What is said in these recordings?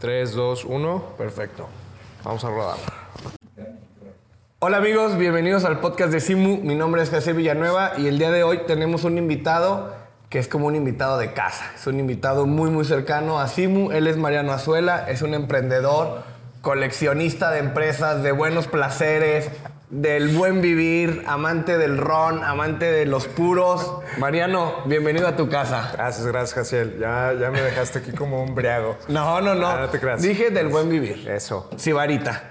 3, 2, 1. Perfecto. Vamos a rodar. Hola amigos, bienvenidos al podcast de Simu. Mi nombre es José Villanueva y el día de hoy tenemos un invitado que es como un invitado de casa. Es un invitado muy muy cercano a Simu. Él es Mariano Azuela, es un emprendedor, coleccionista de empresas, de buenos placeres, del buen vivir, amante del ron, amante de los puros. Mariano, bienvenido a tu casa. Gracias, gracias, Jaciel. Ya, ya me dejaste aquí como un briago. No, no, no. Ah, no te creas. Dije del buen vivir. Eso, Sibarita.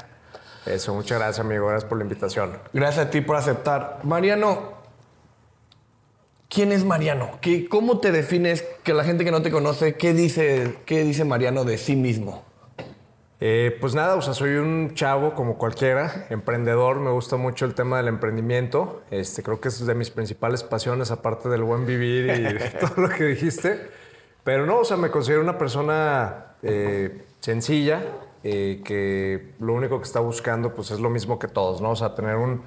eso. Muchas gracias, amigo. Gracias por la invitación. Gracias a ti por aceptar. Mariano, ¿quién es Mariano? ¿Qué, ¿Cómo te defines que la gente que no te conoce, qué dice, qué dice Mariano de sí mismo? Eh, pues nada, o sea, soy un chavo como cualquiera, emprendedor. Me gusta mucho el tema del emprendimiento. Este, creo que es de mis principales pasiones, aparte del buen vivir y de todo lo que dijiste. Pero no, o sea, me considero una persona eh, sencilla, eh, que lo único que está buscando pues es lo mismo que todos, ¿no? O sea, tener un,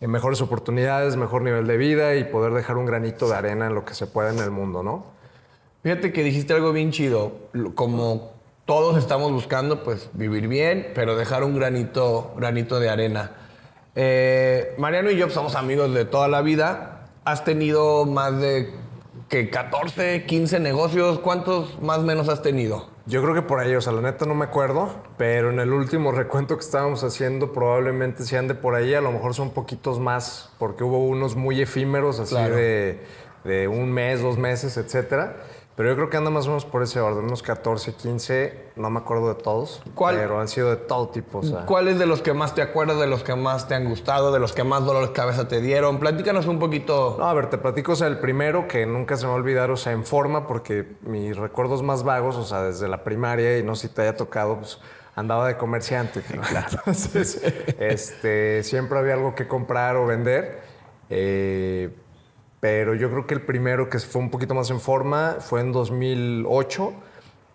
mejores oportunidades, mejor nivel de vida y poder dejar un granito de arena en lo que se pueda en el mundo, ¿no? Fíjate que dijiste algo bien chido, como todos estamos buscando, pues vivir bien, pero dejar un granito, granito de arena. Eh, Mariano y yo pues, somos amigos de toda la vida. Has tenido más de que 14, 15 negocios. ¿Cuántos más o menos has tenido? Yo creo que por ahí, o sea, la neta no me acuerdo, pero en el último recuento que estábamos haciendo probablemente se ande por ahí, a lo mejor son poquitos más, porque hubo unos muy efímeros, así Claro. de, de un mes, dos meses, etcétera. Pero yo creo que anda más o menos por ese orden, unos 14, 15, no me acuerdo de todos, ¿Cuál? pero han sido de todo tipo, o sea. ¿Cuáles de los que más te acuerdas, de los que más te han gustado, de los que más dolor de cabeza te dieron? Platícanos un poquito. No, a ver, te platico, o sea, el primero que nunca se me va a olvidar, o sea, en forma, porque mis recuerdos más vagos, o sea, desde la primaria, y no sé si te haya tocado, pues andaba de comerciante. Claro. Entonces, este, siempre había algo que comprar o vender. eh, pero yo creo que el primero que fue un poquito más en forma fue en 2008,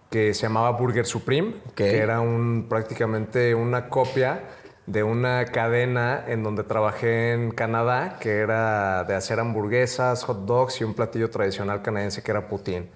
que se llamaba Burger Supreme, que era un, prácticamente una copia de una cadena en donde trabajé en Canadá, que era de hacer hamburguesas, hot dogs y un platillo tradicional canadiense que era poutine.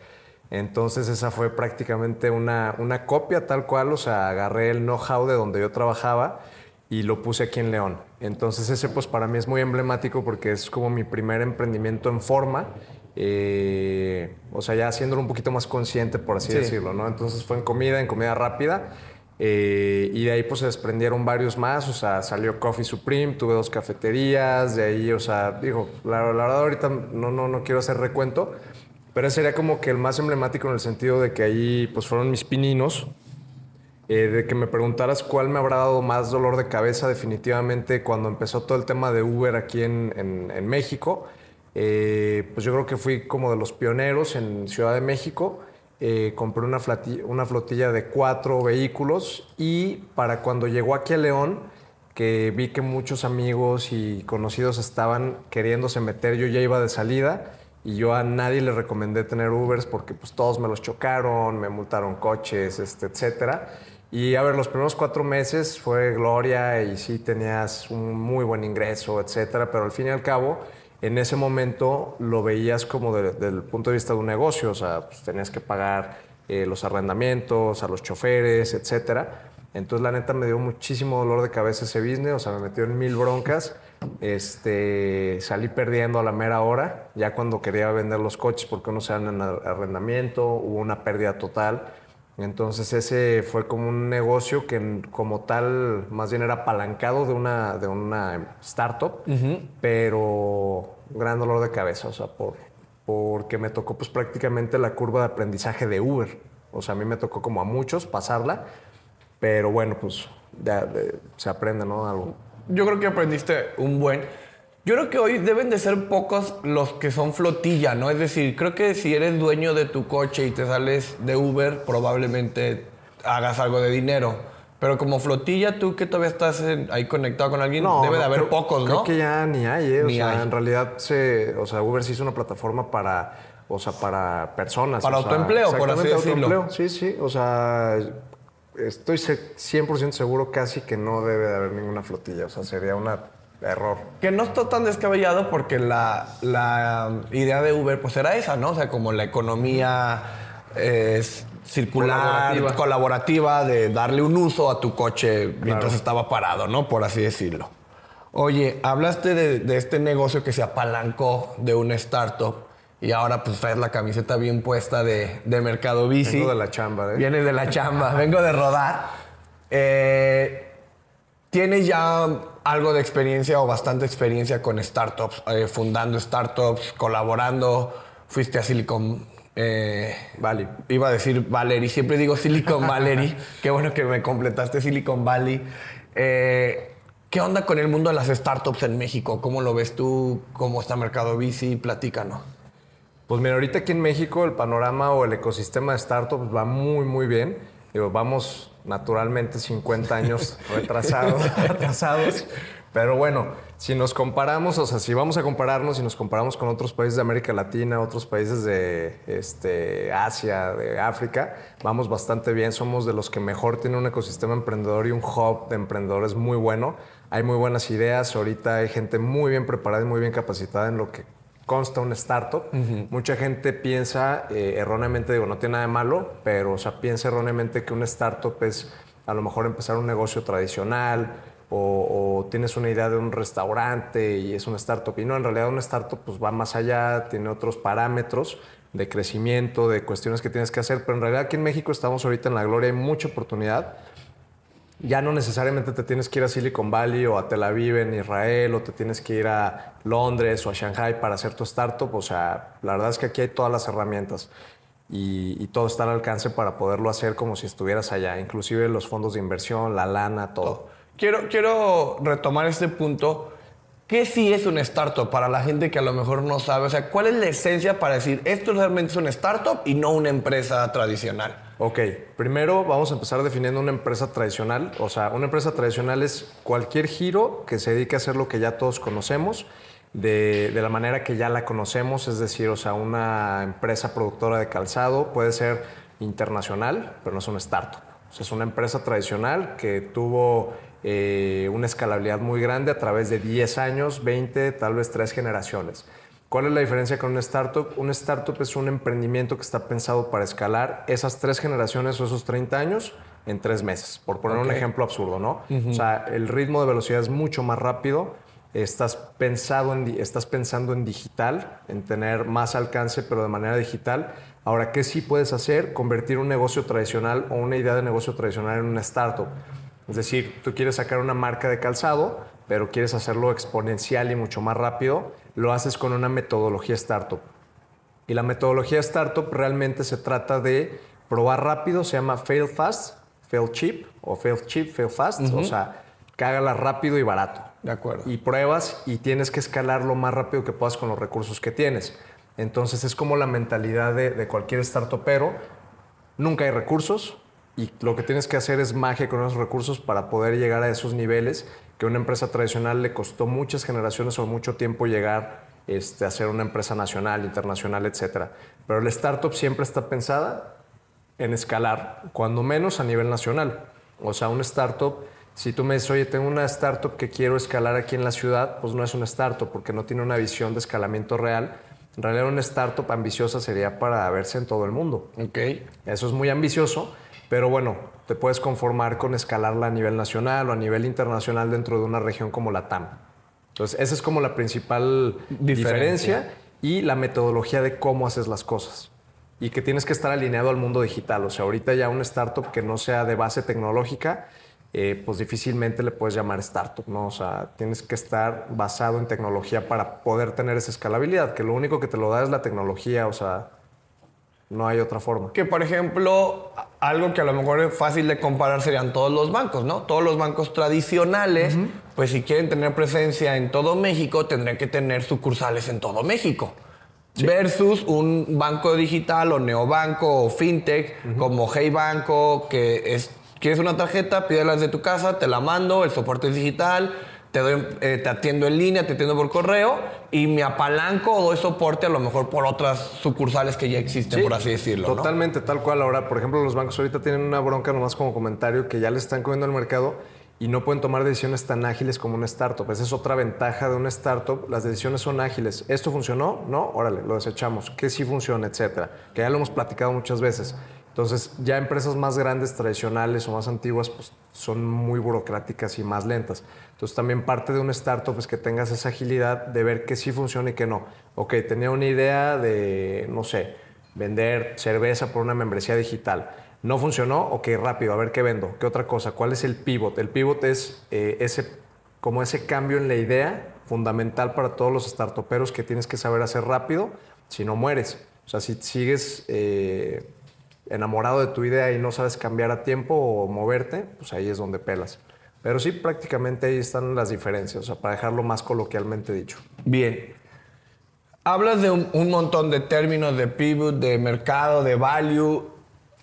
Entonces esa fue prácticamente una, una copia tal cual, o sea, agarré el know-how de donde yo trabajaba y lo puse aquí en León. Entonces ese pues para mí es muy emblemático porque es como mi primer emprendimiento en forma, eh, o sea, ya haciéndolo un poquito más consciente, por así Sí. decirlo, ¿no? Entonces fue en comida, en comida rápida. eh, y de ahí pues se desprendieron varios más, o sea, salió Coffee Supreme, tuve dos cafeterías, de ahí, o sea, digo, la, la verdad ahorita no, no, no quiero hacer recuento, pero ese sería como que el más emblemático en el sentido de que ahí pues fueron mis pininos, eh, de que me preguntaras cuál me habrá dado más dolor de cabeza definitivamente cuando empezó todo el tema de Uber aquí en, en- en México. eh, pues yo creo que fui como de los pioneros en Ciudad de México. Eh, compré una, flati- una flotilla de cuatro vehículos y para cuando llegó aquí a León, que vi que muchos amigos y conocidos estaban queriéndose meter, yo ya iba de salida y yo a nadie le recomendé tener Ubers porque pues todos me los chocaron, me multaron coches, este, etcétera. Y a ver, los primeros cuatro meses fue gloria y sí tenías un muy buen ingreso, etcétera, pero al fin y al cabo, en ese momento lo veías como de- desde el punto de vista de un negocio, o sea, pues tenías que pagar eh, los arrendamientos, a los choferes, etcétera. Entonces, la neta, me dio muchísimo dolor de cabeza ese business, o sea, me metió en mil broncas. Este, salí perdiendo a la mera hora, ya cuando quería vender los coches porque unos eran en ar- arrendamiento, hubo una pérdida total. Entonces ese fue como un negocio que como tal más bien era apalancado de una, de una startup, pero gran dolor de cabeza, o sea, por, porque me tocó pues prácticamente la curva de aprendizaje de Uber. O sea, a mí me tocó como a muchos pasarla, pero bueno, pues ya, de- se aprende, ¿no? Algo. Yo creo que aprendiste un buen. Yo creo que hoy deben de ser pocos los que son flotilla, ¿no? Es decir, creo que si eres dueño de tu coche y te sales de Uber, probablemente hagas algo de dinero. Pero como flotilla, tú que todavía estás en- ahí conectado con alguien, debe de no, haber creo- pocos, Creo ¿no? que ya ni hay, ¿eh? O Ni sea, hay. en realidad se, o sea, Uber sí hizo una plataforma para, o sea, para personas. Para o sea, autoempleo, por así decirlo. Sí, sí. O sea, estoy se- 100% seguro casi que no debe de haber ninguna flotilla. O sea, sería un error. Que no está tan descabellado porque la, la idea de Uber pues era esa, ¿no? O sea, como la economía es circular, colaborativa. de darle un uso a tu coche mientras estaba parado, ¿no? Por así decirlo. Oye, hablaste de, este negocio que se apalancó de una startup y ahora pues traes la camiseta bien puesta de, Mercado Bici. Vengo de la chamba, ¿eh? Vienes de la chamba, vengo de rodar. Eh, ¿Tienes ya algo de experiencia o bastante experiencia con startups, eh, fundando startups, colaborando? Fuiste a Silicon eh, Valley. Iba a decir Valerie, siempre digo Silicon Valley. Qué bueno que me completaste Silicon Valley. Eh, ¿Qué onda con el mundo de las startups en México? ¿Cómo lo ves tú? ¿Cómo está Mercado Bici? Platícanos. Pues mira, ahorita aquí en México el panorama o el ecosistema de startups va muy, muy bien. Digo, vamos naturalmente 50 años retrasados, atrasados. Pero bueno, si nos comparamos, o sea, si vamos a compararnos, si nos comparamos con otros países de América Latina, otros países de este, Asia, de África, vamos bastante bien. Somos de los que mejor tienen un ecosistema emprendedor y un hub de emprendedores muy bueno. Hay muy buenas ideas. Ahorita hay gente muy bien preparada y muy bien capacitada en lo que consta un startup. Mucha gente piensa eh, erróneamente, digo, no tiene nada de malo, pero o sea, piensa erróneamente que un startup es a lo mejor empezar un negocio tradicional o, tienes una idea de un restaurante y es una startup. Y no, en realidad un startup pues, va más allá, tiene otros parámetros de crecimiento, de cuestiones que tienes que hacer, pero en realidad aquí en México estamos ahorita en la gloria, hay mucha oportunidad ya no necesariamente te tienes que ir a Silicon Valley o a Tel Aviv en Israel o te tienes que ir a Londres o a Shanghai para hacer tu startup. O sea, la verdad es que aquí hay todas las herramientas y, todo está al alcance para poderlo hacer como si estuvieras allá, inclusive los fondos de inversión, la lana, todo. Quiero, quiero retomar este punto. ¿Qué sí es una startup para la gente que a lo mejor no sabe? O sea, ¿cuál es la esencia para decir esto realmente es una startup y no una empresa tradicional? Ok, primero vamos a empezar definiendo una empresa tradicional. O sea, una empresa tradicional es cualquier giro que se dedique a hacer lo que ya todos conocemos, de, la manera que ya la conocemos, es decir, o sea, una empresa productora de calzado puede ser internacional, pero no es una startup. O sea, es una empresa tradicional que tuvo eh, una escalabilidad muy grande a través de 10 años, 20, tal vez 3 generaciones. ¿Cuál es la diferencia con una startup? Un startup es un emprendimiento que está pensado para escalar esas tres generaciones o esos 30 años en tres meses, por poner un ejemplo absurdo, ¿no? O sea, el ritmo de velocidad es mucho más rápido, estás, pensado en, estás pensando en digital, en tener más alcance, pero de manera digital. Ahora, ¿qué sí puedes hacer? Convertir un negocio tradicional o una idea de negocio tradicional en una startup. Es decir, tú quieres sacar una marca de calzado, pero quieres hacerlo exponencial y mucho más rápido lo haces con una metodología startup. Y la metodología startup realmente se trata de probar rápido, se llama fail fast, fail cheap o fail cheap, fail fast, o sea, cágala rápido y barato. De acuerdo. Y pruebas y tienes que escalar lo más rápido que puedas con los recursos que tienes. Entonces es como la mentalidad de, de cualquier pero Nunca hay recursos y lo que tienes que hacer es magia con esos recursos para poder llegar a esos niveles que una empresa tradicional le costó muchas generaciones o mucho tiempo llegar este, a ser una empresa nacional, internacional, etc. Pero la startup siempre está pensada en escalar, cuando menos a nivel nacional. O sea, una startup, si tú me dices, oye, tengo una startup que quiero escalar aquí en la ciudad, pues no es una startup porque no tiene una visión de escalamiento real. En realidad una startup ambiciosa sería para verse en todo el mundo. Ok. Eso es muy ambicioso, pero bueno, te puedes conformar con escalarla a nivel nacional o a nivel internacional dentro de una región como la TAM. Entonces, esa es como la principal diferencia. y la metodología de cómo haces las cosas. Y que tienes que estar alineado al mundo digital. O sea, ahorita ya una startup que no sea de base tecnológica, eh, pues difícilmente le puedes llamar startup, ¿no? O sea, tienes que estar basado en tecnología para poder tener esa escalabilidad, que lo único que te lo da es la tecnología, o sea, no hay otra forma. Que, por ejemplo, algo que a lo mejor es fácil de comparar serían todos los bancos, ¿no? Todos los bancos tradicionales, pues si quieren tener presencia en todo México, tendrían que tener sucursales en todo México. Versus un banco digital o neobanco o fintech como Hey Banco, que es, quieres una tarjeta, pídelas de tu casa, te la mando, el soporte es digital, te, doy, eh, te atiendo en línea, te atiendo por correo y me apalanco o doy soporte a lo mejor por otras sucursales que ya existen, por así decirlo. Totalmente, tal cual. Ahora, por ejemplo, los bancos ahorita tienen una bronca nomás como comentario que ya le están comiendo al mercado y no pueden tomar decisiones tan ágiles como una startup. Esa es otra ventaja de una startup. Las decisiones son ágiles. ¿Esto funcionó? No, órale, lo desechamos. Que sí funciona, etcétera. Que ya lo hemos platicado muchas veces. Entonces, ya empresas más grandes, tradicionales o más antiguas, pues son muy burocráticas y más lentas. Entonces, también parte de un startup es que tengas esa agilidad de ver que sí funciona y que no. Ok, tenía una idea de, no sé, vender cerveza por una membresía digital. No funcionó, ok, rápido, a ver qué vendo. ¿Qué otra cosa? ¿Cuál es el pivot? El pivot es eh, ese, como ese cambio en la idea fundamental para todos los startuperos que tienes que saber hacer rápido, si no mueres. O sea, si sigues eh, enamorado de tu idea y no sabes cambiar a tiempo o moverte, pues ahí es donde pelas. Pero sí, prácticamente ahí están las diferencias, o sea, para dejarlo más coloquialmente dicho. Bien. Hablas de un, un montón de términos de pivot, de mercado, de value.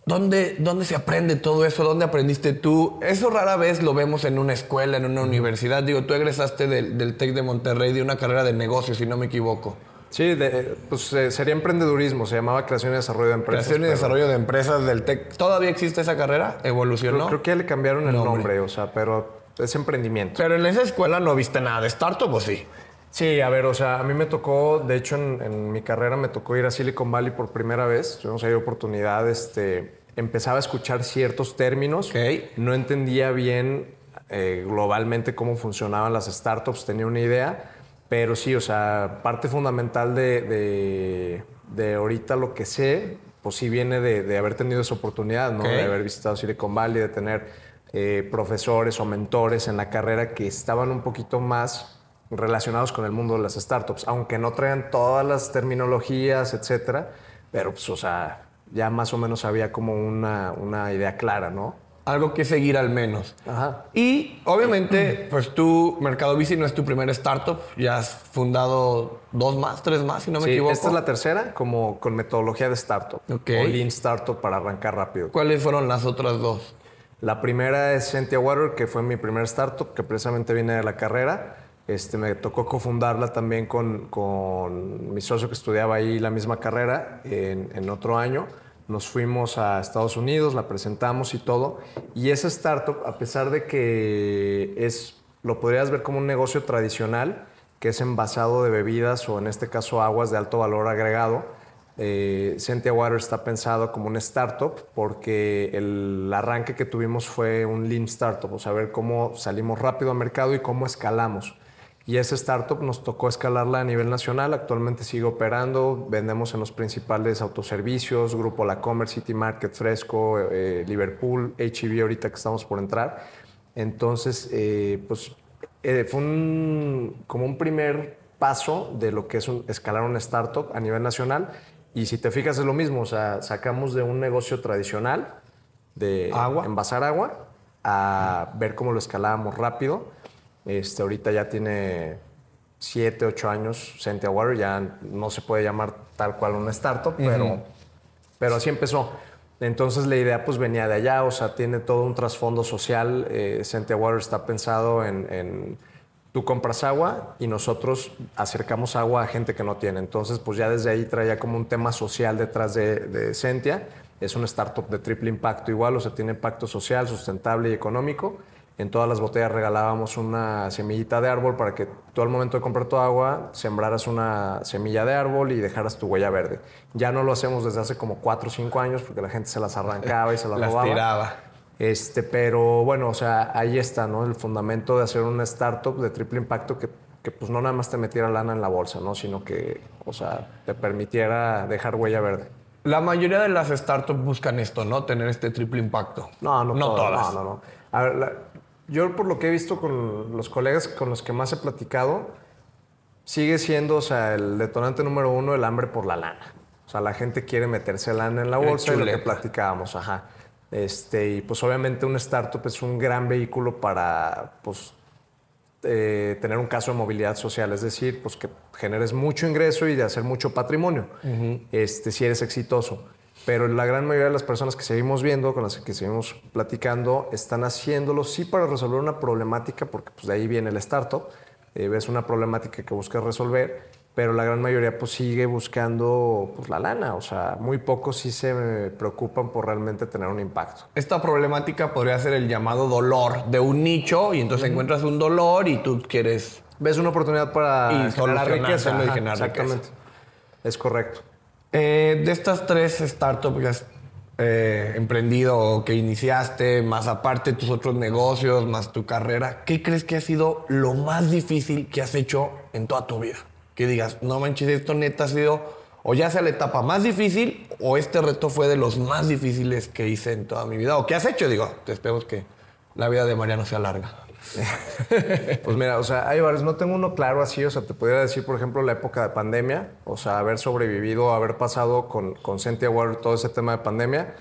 ¿Dónde, ¿Dónde se aprende todo eso? ¿Dónde aprendiste tú? Eso rara vez lo vemos en una escuela, en una universidad. Digo, tú egresaste del, del TEC de Monterrey de una carrera de negocios, si no me equivoco. Sí, de- pues eh, sería emprendedurismo, se llamaba creación y desarrollo de empresas. Creación y pero desarrollo de empresas del TEC. ¿Todavía existe esa carrera? ¿Evolucionó? Creo, creo que ya le cambiaron el Nombre. nombre, o sea, pero es emprendimiento. Pero en esa escuela no viste nada de startup, ¿o sí? Sí, a ver, o sea, a mí me tocó, de hecho, en, en mi carrera me tocó ir a Silicon Valley por primera vez. Tuvimos ahí oportunidad, este, empezaba a escuchar ciertos términos. Ok. No entendía bien eh, globalmente cómo funcionaban las startups, tenía una idea, pero sí, o sea, parte fundamental de, de, de ahorita lo que sé, pues sí viene de, de haber tenido esa oportunidad, ¿no? De haber visitado Silicon Valley, de tener eh, profesores o mentores en la carrera que estaban un poquito más relacionados con el mundo de las startups, aunque no traían todas las terminologías, etcétera, pero pues, o sea, ya más o menos había como una, una idea clara, ¿no? Algo que seguir al menos. Ajá. Y obviamente, pues tú, Mercado Bici no es tu primer startup. Ya has fundado dos más, tres más, si no me Sí, equivoco. esta es la tercera, como con metodología de startup. Ok. O Lean Startup para arrancar rápido. ¿Cuáles fueron las otras dos? La primera es Sentia Water, que fue mi primer startup, que precisamente viene de la carrera. Este, me tocó cofundarla también con, con mi socio que estudiaba ahí la misma carrera en, en otro año. Nos fuimos a Estados Unidos, la presentamos y todo. Y esa startup, a pesar de que es, lo podrías ver como un negocio tradicional, que es envasado de bebidas o en este caso aguas de alto valor agregado, eh, Sentia Water está pensado como un startup porque el arranque que tuvimos fue un lean startup, o sea, ver cómo salimos rápido al mercado y cómo escalamos. Y esa startup nos tocó escalarla a nivel nacional, actualmente sigue operando, vendemos en los principales autoservicios, Grupo La Comer, City Market, Fresco, eh, Liverpool, HEB ahorita que estamos por entrar. Entonces, eh, pues eh, fue un- como un primer paso de lo que es un- escalar una startup a nivel nacional. Y si te fijas es lo mismo, o sea, sacamos de un negocio tradicional de Agua. envasar agua a ver cómo lo escalábamos rápido. Este, ahorita ya tiene 7, 8 años Sentia Water, ya no se puede llamar tal cual una startup, pero, pero así empezó. Entonces la idea pues venía de allá, o sea, tiene todo un trasfondo social. Eh, Sentia Water está pensado en, en tú compras agua y nosotros acercamos agua a gente que no tiene. Entonces pues ya desde ahí traía como un tema social detrás de, de Sentia. Es una startup de triple impacto igual, o sea, tiene impacto social, sustentable y económico. En todas las botellas regalábamos una semillita de árbol para que tú al momento de comprar tu agua sembraras una semilla de árbol y dejaras tu huella verde. Ya no lo hacemos desde hace como 4 o 5 años porque la gente se las arrancaba y se las, Las robaba. tiraba. Este, pero bueno, o sea, ahí está, ¿no? El fundamento de hacer una startup de triple impacto que, que pues no nada más te metiera lana en la bolsa, ¿no? Sino que, o sea, te permitiera dejar huella verde. La mayoría de las startups buscan esto, ¿no? Tener este triple impacto. No, no, No todas, todas. No, no, no. A ver, la- yo por lo que he visto con los colegas con los que más he platicado, sigue siendo, o sea, el detonante número uno, el hambre por la lana. O sea, la gente quiere meterse lana en la bolsa y lo que platicábamos, ajá. Este, y pues obviamente un startup es un gran vehículo para, pues, eh, tener un caso de movilidad social, es decir, pues que generes mucho ingreso y de hacer mucho patrimonio, este, si eres exitoso. Pero la gran mayoría de las personas que seguimos viendo, con las que seguimos platicando, están haciéndolo sí para resolver una problemática, porque pues, de ahí viene el startup, eh, ves una problemática que buscas resolver, pero la gran mayoría pues sigue buscando pues, la lana, o sea, muy pocos sí se preocupan por realmente tener un impacto. Esta problemática podría ser el llamado dolor de un nicho y entonces encuentras un dolor y tú quieres... Ves una oportunidad para Y generar riqueza. Ajá, generar riqueza. exactamente. Es correcto. Eh, de estas tres startups, eh, emprendido o que iniciaste, más aparte tus otros negocios, más tu carrera, ¿qué crees que ha sido lo más difícil que has hecho en toda tu vida? Que digas, no manches, esto neta ha sido, o ya sea la etapa más difícil, o este reto fue de los más difíciles que hice en toda mi vida, o que has hecho, digo, espero que la vida de Mariano sea larga. pues mira, o sea, hay varios. No tengo uno claro así. O sea, te podría decir, por ejemplo, la época de pandemia. O sea, haber sobrevivido, haber pasado con, con Water todo ese tema de pandemia.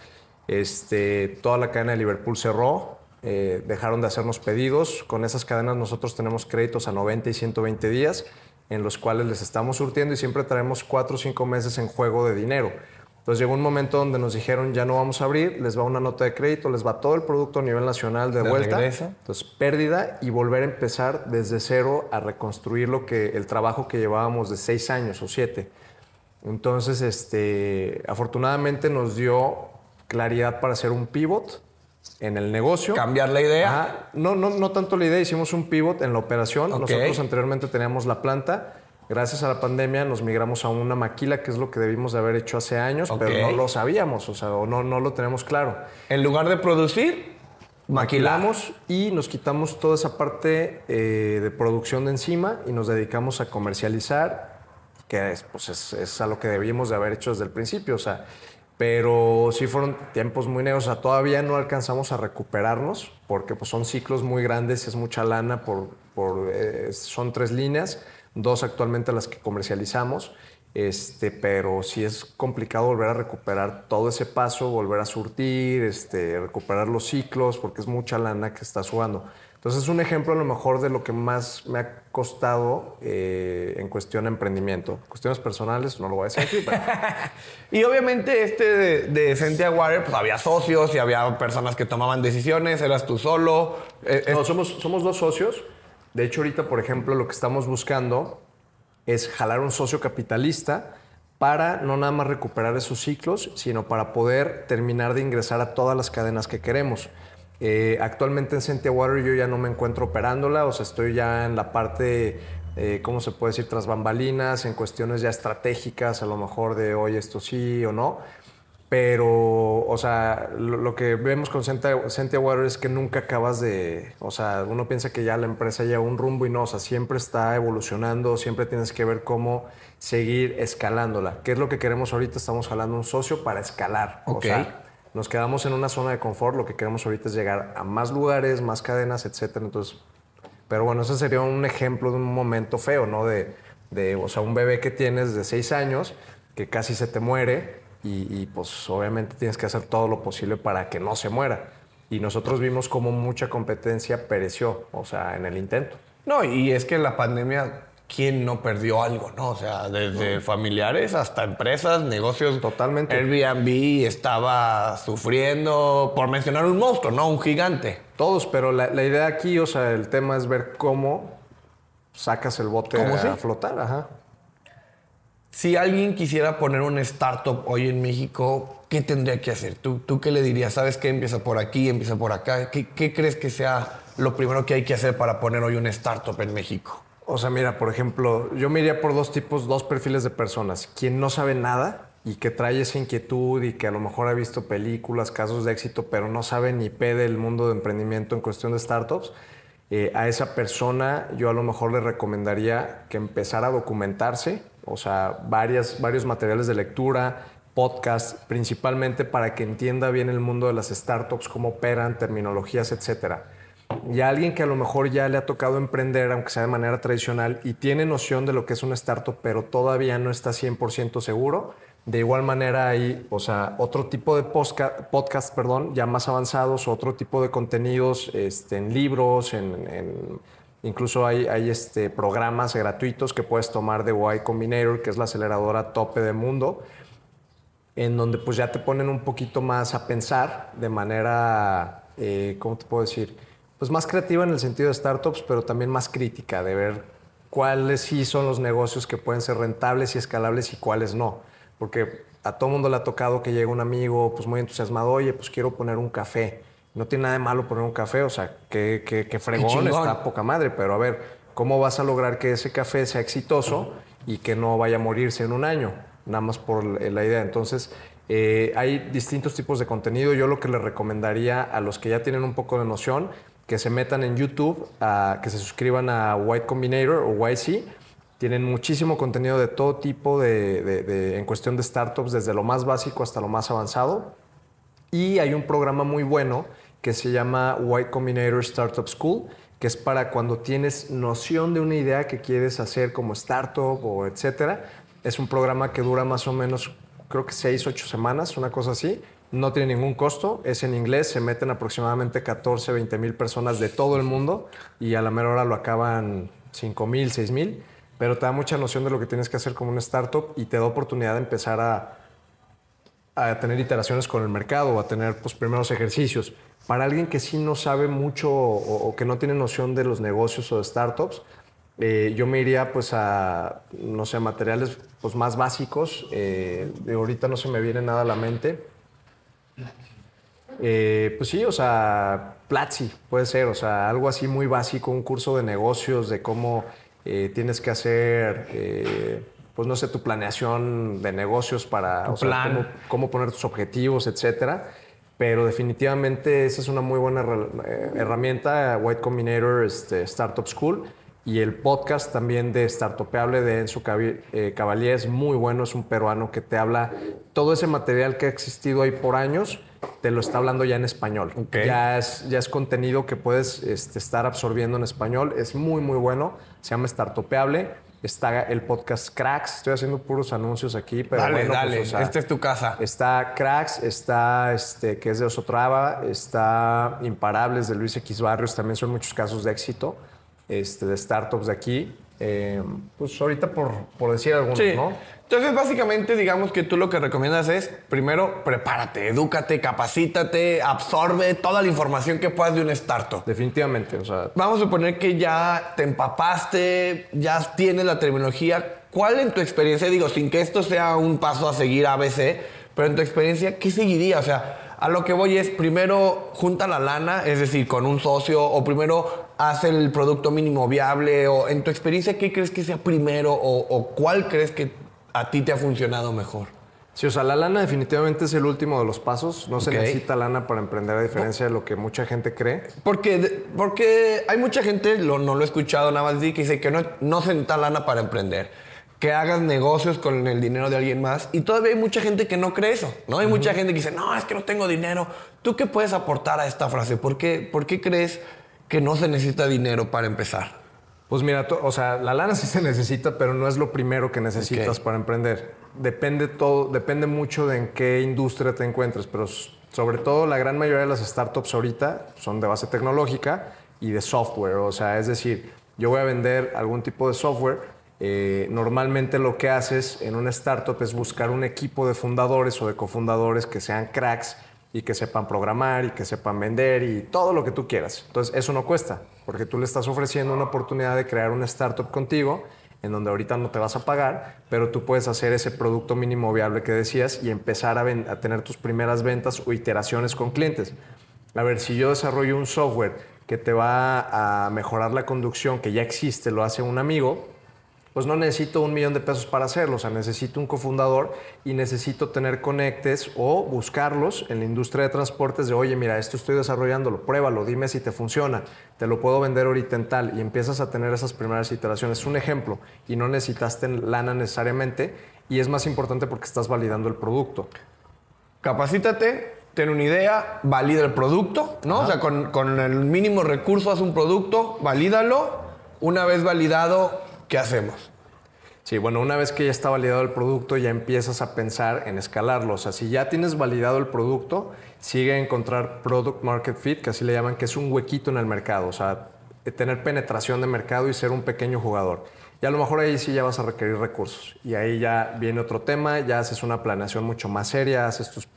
Este, toda la cadena de Liverpool cerró. Eh, dejaron de hacernos pedidos. Con esas cadenas nosotros tenemos créditos a 90 y 120 días en los cuales les estamos surtiendo y siempre traemos 4 o 5 meses en juego de dinero. Entonces llegó un momento donde nos dijeron ya no vamos a abrir, les va una nota de crédito, les va todo el producto a nivel nacional de, vuelta. Entonces pérdida y volver a empezar desde cero a reconstruir lo que el trabajo que llevábamos de seis años o siete. Entonces, este, afortunadamente nos dio claridad para hacer un pivot en el negocio. Cambiar la idea. No, no, no tanto la idea, hicimos un pivot en la operación. Nosotros anteriormente teníamos la planta Gracias a la pandemia nos migramos a una maquila, que es lo que debimos de haber hecho hace años, pero no lo sabíamos, o sea, no, no lo tenemos claro. En lugar de producir, maquilamos y nos quitamos toda esa parte eh, de producción de encima y nos dedicamos a comercializar, que es, pues es, a lo que debíamos de haber hecho desde el principio, o sea, pero sí fueron tiempos muy negros, o sea, todavía no alcanzamos a recuperarnos porque pues, son ciclos muy grandes, es mucha lana, por, por eh, son tres líneas dos actualmente las que comercializamos, este, pero sí es complicado volver a recuperar todo ese paso, volver a surtir, este, recuperar los ciclos, porque es mucha lana que estás jugando. Entonces es un ejemplo a lo mejor de lo que más me ha costado eh, en cuestión de emprendimiento. Cuestiones personales no lo voy a decir aquí. Pero... y obviamente este de, de Sentia Water, pues había socios y había personas que tomaban decisiones, eras tú solo. Eh, no, somos, somos dos socios. De hecho, ahorita, por ejemplo, lo que estamos buscando es jalar un socio capitalista para no nada más recuperar esos ciclos, sino para poder terminar de ingresar a todas las cadenas que queremos. Eh, actualmente en Sentia Water yo ya no me encuentro operándola, o sea, estoy ya en la parte, eh, ¿cómo se puede decir?, tras bambalinas, en cuestiones ya estratégicas, a lo mejor de hoy esto sí o no. Pero, o sea, lo, que vemos con Sentia Water es que nunca acabas de. O sea, uno piensa que ya la empresa lleva un rumbo y no, o sea, siempre está evolucionando, siempre tienes que ver cómo seguir escalándola. ¿Qué es lo que queremos ahorita? Estamos jalando un socio para escalar. O sea, nos quedamos en una zona de confort, lo que queremos ahorita es llegar a más lugares, más cadenas, etcétera. Entonces, pero bueno, ese sería un ejemplo de un momento feo, ¿no? De, de o sea, un bebé que tienes de seis años que casi se te muere y, pues obviamente tienes que hacer todo lo posible para que no se muera. Y nosotros vimos cómo mucha competencia pereció, o sea, en el intento. No, y es que la pandemia, ¿quién no perdió algo, no? O sea, desde familiares hasta empresas, negocios. Totalmente. Airbnb estaba sufriendo, por mencionar un monstruo, ¿no? Un gigante. Todos, pero la, idea aquí, o sea, el tema es ver cómo sacas el bote a flotar, ajá. Si alguien quisiera poner un startup hoy en México, ¿qué tendría que hacer? ¿Tú, tú qué le dirías? ¿Sabes qué? Empieza por aquí, empieza por acá. ¿Qué, ¿Qué, crees que sea lo primero que hay que hacer para poner hoy un startup en México? O sea, mira, por ejemplo, yo me iría por dos tipos, dos perfiles de personas. Quien no sabe nada y que trae esa inquietud y que a lo mejor ha visto películas, casos de éxito, pero no sabe ni pe del mundo de emprendimiento en cuestión de startups. Eh, a esa persona yo a lo mejor le recomendaría que empezara a documentarse, o sea, varias, varios materiales de lectura, podcast, principalmente para que entienda bien el mundo de las startups, cómo operan, terminologías, etc. Y a alguien que a lo mejor ya le ha tocado emprender, aunque sea de manera tradicional, y tiene noción de lo que es una startup, pero todavía no está 100% seguro, de igual manera hay, o sea, otro tipo de podcast, perdón, ya más avanzados, otro tipo de contenidos este, en libros, en Incluso hay, este, programas gratuitos que puedes tomar de Y Combinator, que es la aceleradora tope del mundo, en donde pues ya te ponen un poquito más a pensar de manera, eh, ¿cómo te puedo decir? Pues más creativa en el sentido de startups, pero también más crítica, de ver cuáles sí son los negocios que pueden ser rentables y escalables y cuáles no. Porque a todo mundo le ha tocado que llegue un amigo pues muy entusiasmado, oye, pues quiero poner un café no tiene nada de malo poner un café, o sea, qué, qué, fregón, está poca madre, pero a ver, ¿cómo vas a lograr que ese café sea exitoso y que no vaya a morirse en un año? Nada más por la idea. Entonces, Eh, hay distintos tipos de contenido. Yo lo que les recomendaría a los que ya tienen un poco de noción, que se metan en YouTube, que se suscriban a White Combinator o YC. Tienen muchísimo contenido de todo tipo de, en cuestión de startups, desde lo más básico hasta lo más avanzado. Y hay un programa muy bueno que se llama White Combinator Startup School, que es para cuando tienes noción de una idea que quieres hacer como startup o etcétera. Es un programa que dura más o menos, creo que 6, 8 semanas, una cosa así. No tiene ningún costo, es en inglés, se meten aproximadamente 14, 20 mil personas de todo el mundo y a la mera hora lo acaban 5 mil, 6 mil, pero te da mucha noción de lo que tienes que hacer como una startup y te da oportunidad de empezar a, a tener iteraciones con el mercado a tener pues, primeros ejercicios. Para alguien que sí no sabe mucho o, que no tiene noción de los negocios o de startups, eh, yo me iría pues a, no sé, materiales pues, más básicos. Eh, de ahorita no se me viene nada a la mente. Eh, pues sí, o sea, Platzi puede ser, o sea, algo así muy básico, un curso de negocios, de cómo tienes que hacer, pues no sé, tu planeación de negocios para, o cómo, cómo, poner tus objetivos, etcétera pero definitivamente esa es una muy buena eh, herramienta, White Combinator este, Startup School. Y el podcast también de Startupeable de Enzo eh, Cavalier es muy bueno, es un peruano que te habla todo ese material que ha existido ahí por años, te lo está hablando ya en español. Ya, es, ya es contenido que puedes este, estar absorbiendo en español, es muy, muy bueno, se llama Startupeable Está el podcast Cracks. Estoy haciendo puros anuncios aquí, pero dale, bueno, dale. Pues, Esta es tu casa. Está Cracks, está este que es de Osotrava, está Imparables de Luis X Barrios. También son muchos casos de éxito este, de startups de aquí. Eh, pues ahorita por, por decir algunos, ¿no? Entonces, básicamente, digamos que tú lo que recomiendas es, primero, prepárate, edúcate, capacítate, absorbe toda la información que puedas de un startup. Definitivamente, o sea... Vamos a suponer que ya te empapaste, ya tienes la terminología. ¿Cuál en tu experiencia, digo, sin que esto sea un paso a seguir ABC, pero en tu experiencia, ¿qué seguiría? O sea, a lo que voy es, primero, junta la lana, es decir, con un socio, o primero, haz el producto mínimo viable, o en tu experiencia, ¿qué crees que sea primero, o, o cuál crees que a ti te ha funcionado mejor? Sí, o sea, la lana definitivamente es el último de los pasos. No se necesita lana para emprender, a diferencia de lo que mucha gente cree. Porque, porque hay mucha gente, no lo he escuchado nada más, que dice que no, no se necesita lana para emprender. Que hagas negocios con el dinero de alguien más. Y todavía hay mucha gente que no cree eso. ¿no? Hay mucha gente que dice, no, es que no tengo dinero. ¿Tú qué puedes aportar a esta frase? ¿Por qué, por qué crees que no se necesita dinero para empezar? Pues mira, o sea, la lana sí se necesita, pero no es lo primero que necesitas para emprender. Depende todo, depende mucho de en qué industria te encuentres, pero sobre todo la gran mayoría de las startups ahorita son de base tecnológica y de software. O sea, es decir, yo voy a vender algún tipo de software. Eh, normalmente lo que haces en una startup es buscar un equipo de fundadores o de cofundadores que sean cracks y que sepan programar y que sepan vender y todo lo que tú quieras. Entonces, eso no cuesta, porque tú le estás ofreciendo una oportunidad de crear una startup contigo en donde ahorita no te vas a pagar, pero tú puedes hacer ese producto mínimo viable que decías y empezar a, tener tus primeras ventas o iteraciones con clientes. A ver, si yo desarrollo un software que te va a mejorar la conducción, que ya existe, lo hace un amigo, pues no necesito un millón de pesos para hacerlo, o sea, necesito un cofundador y necesito tener conectes o buscarlos en la industria de transportes de, oye, mira, esto estoy desarrollándolo, pruébalo, dime si te funciona, te lo puedo vender ahorita en tal y empiezas a tener esas primeras iteraciones. Es un ejemplo y no necesitaste lana necesariamente y es más importante porque estás validando el producto. Capacítate, ten una idea, valida el producto, ¿no? O sea, con, con el mínimo recurso haz un producto, valídalo. Una vez validado, ¿qué hacemos? Sí, bueno, una vez que ya está validado el producto, ya empiezas a pensar en escalarlo. O sea, si ya tienes validado el producto, sigue a encontrar product market fit, que así le llaman, que es un huequito en el mercado. O sea, tener penetración de mercado y ser un pequeño jugador. Y a lo mejor ahí sí ya vas a requerir recursos. Y ahí ya viene otro tema, ya haces una planeación mucho más seria, haces tus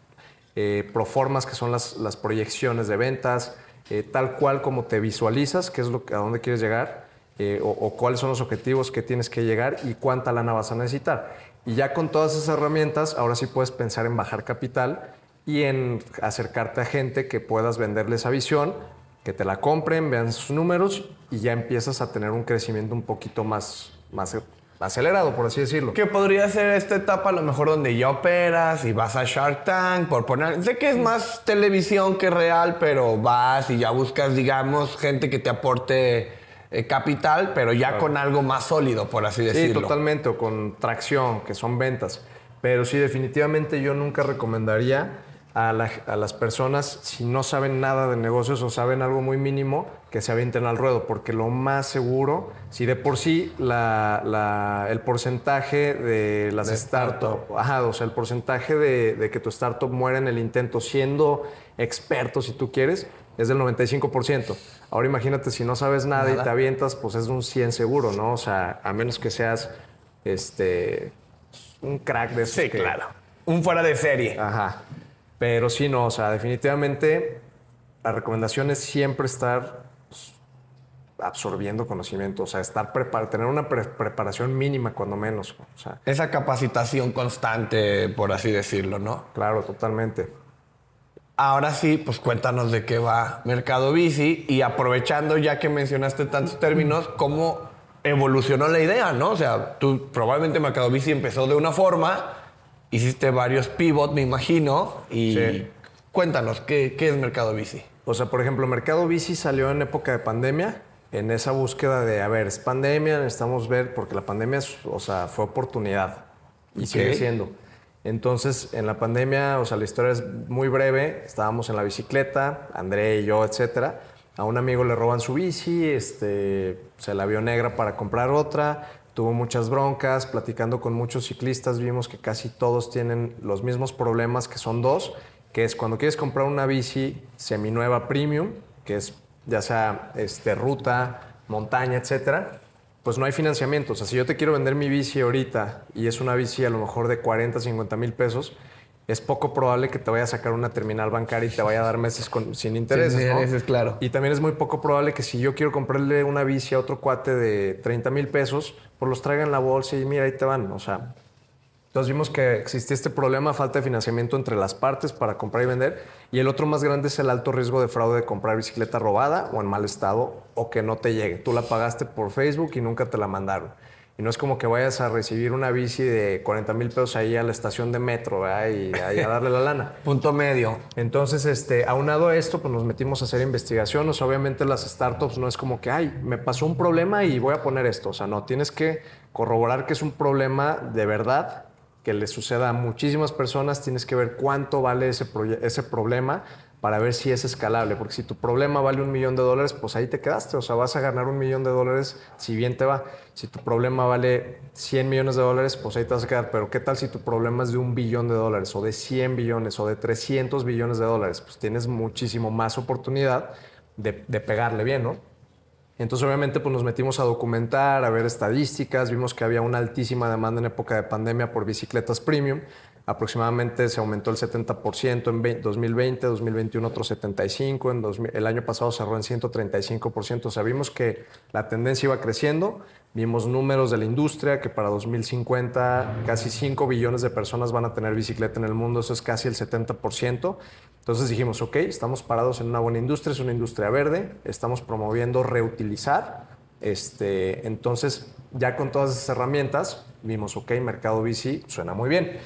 eh, proformas, que son las, las proyecciones de ventas, eh, tal cual como te visualizas, que es lo, a dónde quieres llegar eh, o, cuáles son los objetivos que tienes que llegar y cuánta lana vas a necesitar. Y ya con todas esas herramientas, ahora sí puedes pensar en bajar capital y en acercarte a gente que puedas venderle esa visión, que te la compren, vean sus números y ya empiezas a tener un crecimiento un poquito más, más acelerado, por así decirlo. ¿Qué podría ser esta etapa a lo mejor donde ya operas y vas a Shark Tank, por poner... Sé que es más televisión que real, pero vas y ya buscas, digamos, gente que te aporte eh, capital, pero ya con algo más sólido, por así decirlo. Sí, totalmente, o con tracción, que son ventas. Pero sí, definitivamente yo nunca recomendaría a, las personas, si no saben nada de negocios o saben algo muy mínimo, que se avienten al ruedo, porque lo más seguro, si de por sí el porcentaje de las startups, o sea, el porcentaje de, que tu startup muera en el intento siendo experto, si tú quieres, es del 95%. Ahora imagínate si no sabes nada, y te avientas, pues es un 100 seguro, ¿no? O sea, a menos que seas este un crack de Sí, claro. Un fuera de serie. Ajá. Pero sí, no, o sea, definitivamente la recomendación es siempre estar pues, absorbiendo conocimiento, o sea, estar tener una preparación mínima cuando menos. O sea, Esa capacitación constante, por así decirlo, ¿no? Claro, totalmente. Ahora sí, pues cuéntanos de qué va Mercado Bici y aprovechando ya que mencionaste tantos términos, ¿cómo evolucionó la idea, no? O sea, tú probablemente Mercado Bici empezó de una forma hiciste varios pivots, me imagino, y cuéntanos, ¿qué, es Mercado Bici? O sea, por ejemplo, Mercado Bici salió en época de pandemia, en esa búsqueda de, a ver, es pandemia, necesitamos ver, porque la pandemia, o sea, fue oportunidad y sigue siendo. Entonces, en la pandemia, o sea, la historia es muy breve, estábamos en la bicicleta, André y yo, etcétera. A un amigo le roban su bici, este, se la vio negra para comprar otra, tuvo muchas broncas, platicando con muchos ciclistas vimos que casi todos tienen los mismos problemas, que son dos, que es cuando quieres comprar una bici seminueva premium, que es ya sea este, ruta, montaña, etcétera, pues no hay financiamiento. O sea, si yo te quiero vender mi bici ahorita y es una bici a lo mejor de 40, 50 mil pesos, es poco probable que te vaya a sacar una terminal bancaria y te vaya a dar meses sin intereses. Sin intereses, claro. Y también es muy poco probable que si yo quiero comprarle una bici a otro cuate de 30 mil pesos, pues los traiga en la bolsa y mira, ahí te van. O sea, entonces vimos que existía este problema, falta de financiamiento entre las partes para comprar y vender. Y el otro más grande es el alto riesgo de fraude de comprar bicicleta robada o en mal estado o que no te llegue. Tú la pagaste por Facebook y nunca te la mandaron. Y no es como que vayas a recibir una bici de 40 mil pesos ahí a la estación de metro y ahí a darle la lana. Punto medio. Entonces, este, aunado a esto, pues nos metimos a hacer investigaciones. Obviamente las startups no es como que, ay, me pasó un problema y voy a poner esto. O sea, no, tienes que corroborar que es un problema de verdad que le suceda a muchísimas personas, tienes que ver cuánto vale ese, ese problema para ver si es escalable. Porque si tu problema vale un millón de dólares, pues ahí te quedaste. O sea, vas a ganar un millón de dólares si bien te va. Si tu problema vale 100 millones de dólares, pues ahí te vas a quedar. Pero ¿qué tal si tu problema es de un billón de dólares o de 100 billones o de 300 billones de dólares? Pues tienes muchísimo más oportunidad de, de pegarle bien, ¿no? Entonces, obviamente, pues nos metimos a documentar, a ver estadísticas, vimos que había una altísima demanda en época de pandemia por bicicletas premium aproximadamente se aumentó el 70% en 2020, 2021 otro 75%, en el año pasado cerró en 135%. O sea, vimos que la tendencia iba creciendo, vimos números de la industria que para 2050 casi 5 billones de personas van a tener bicicleta en el mundo, eso es casi el 70%. Entonces dijimos, ok, estamos parados en una buena industria, es una industria verde, estamos promoviendo reutilizar. Este, entonces, ya con todas esas herramientas, vimos, ok, mercado bici suena muy bien.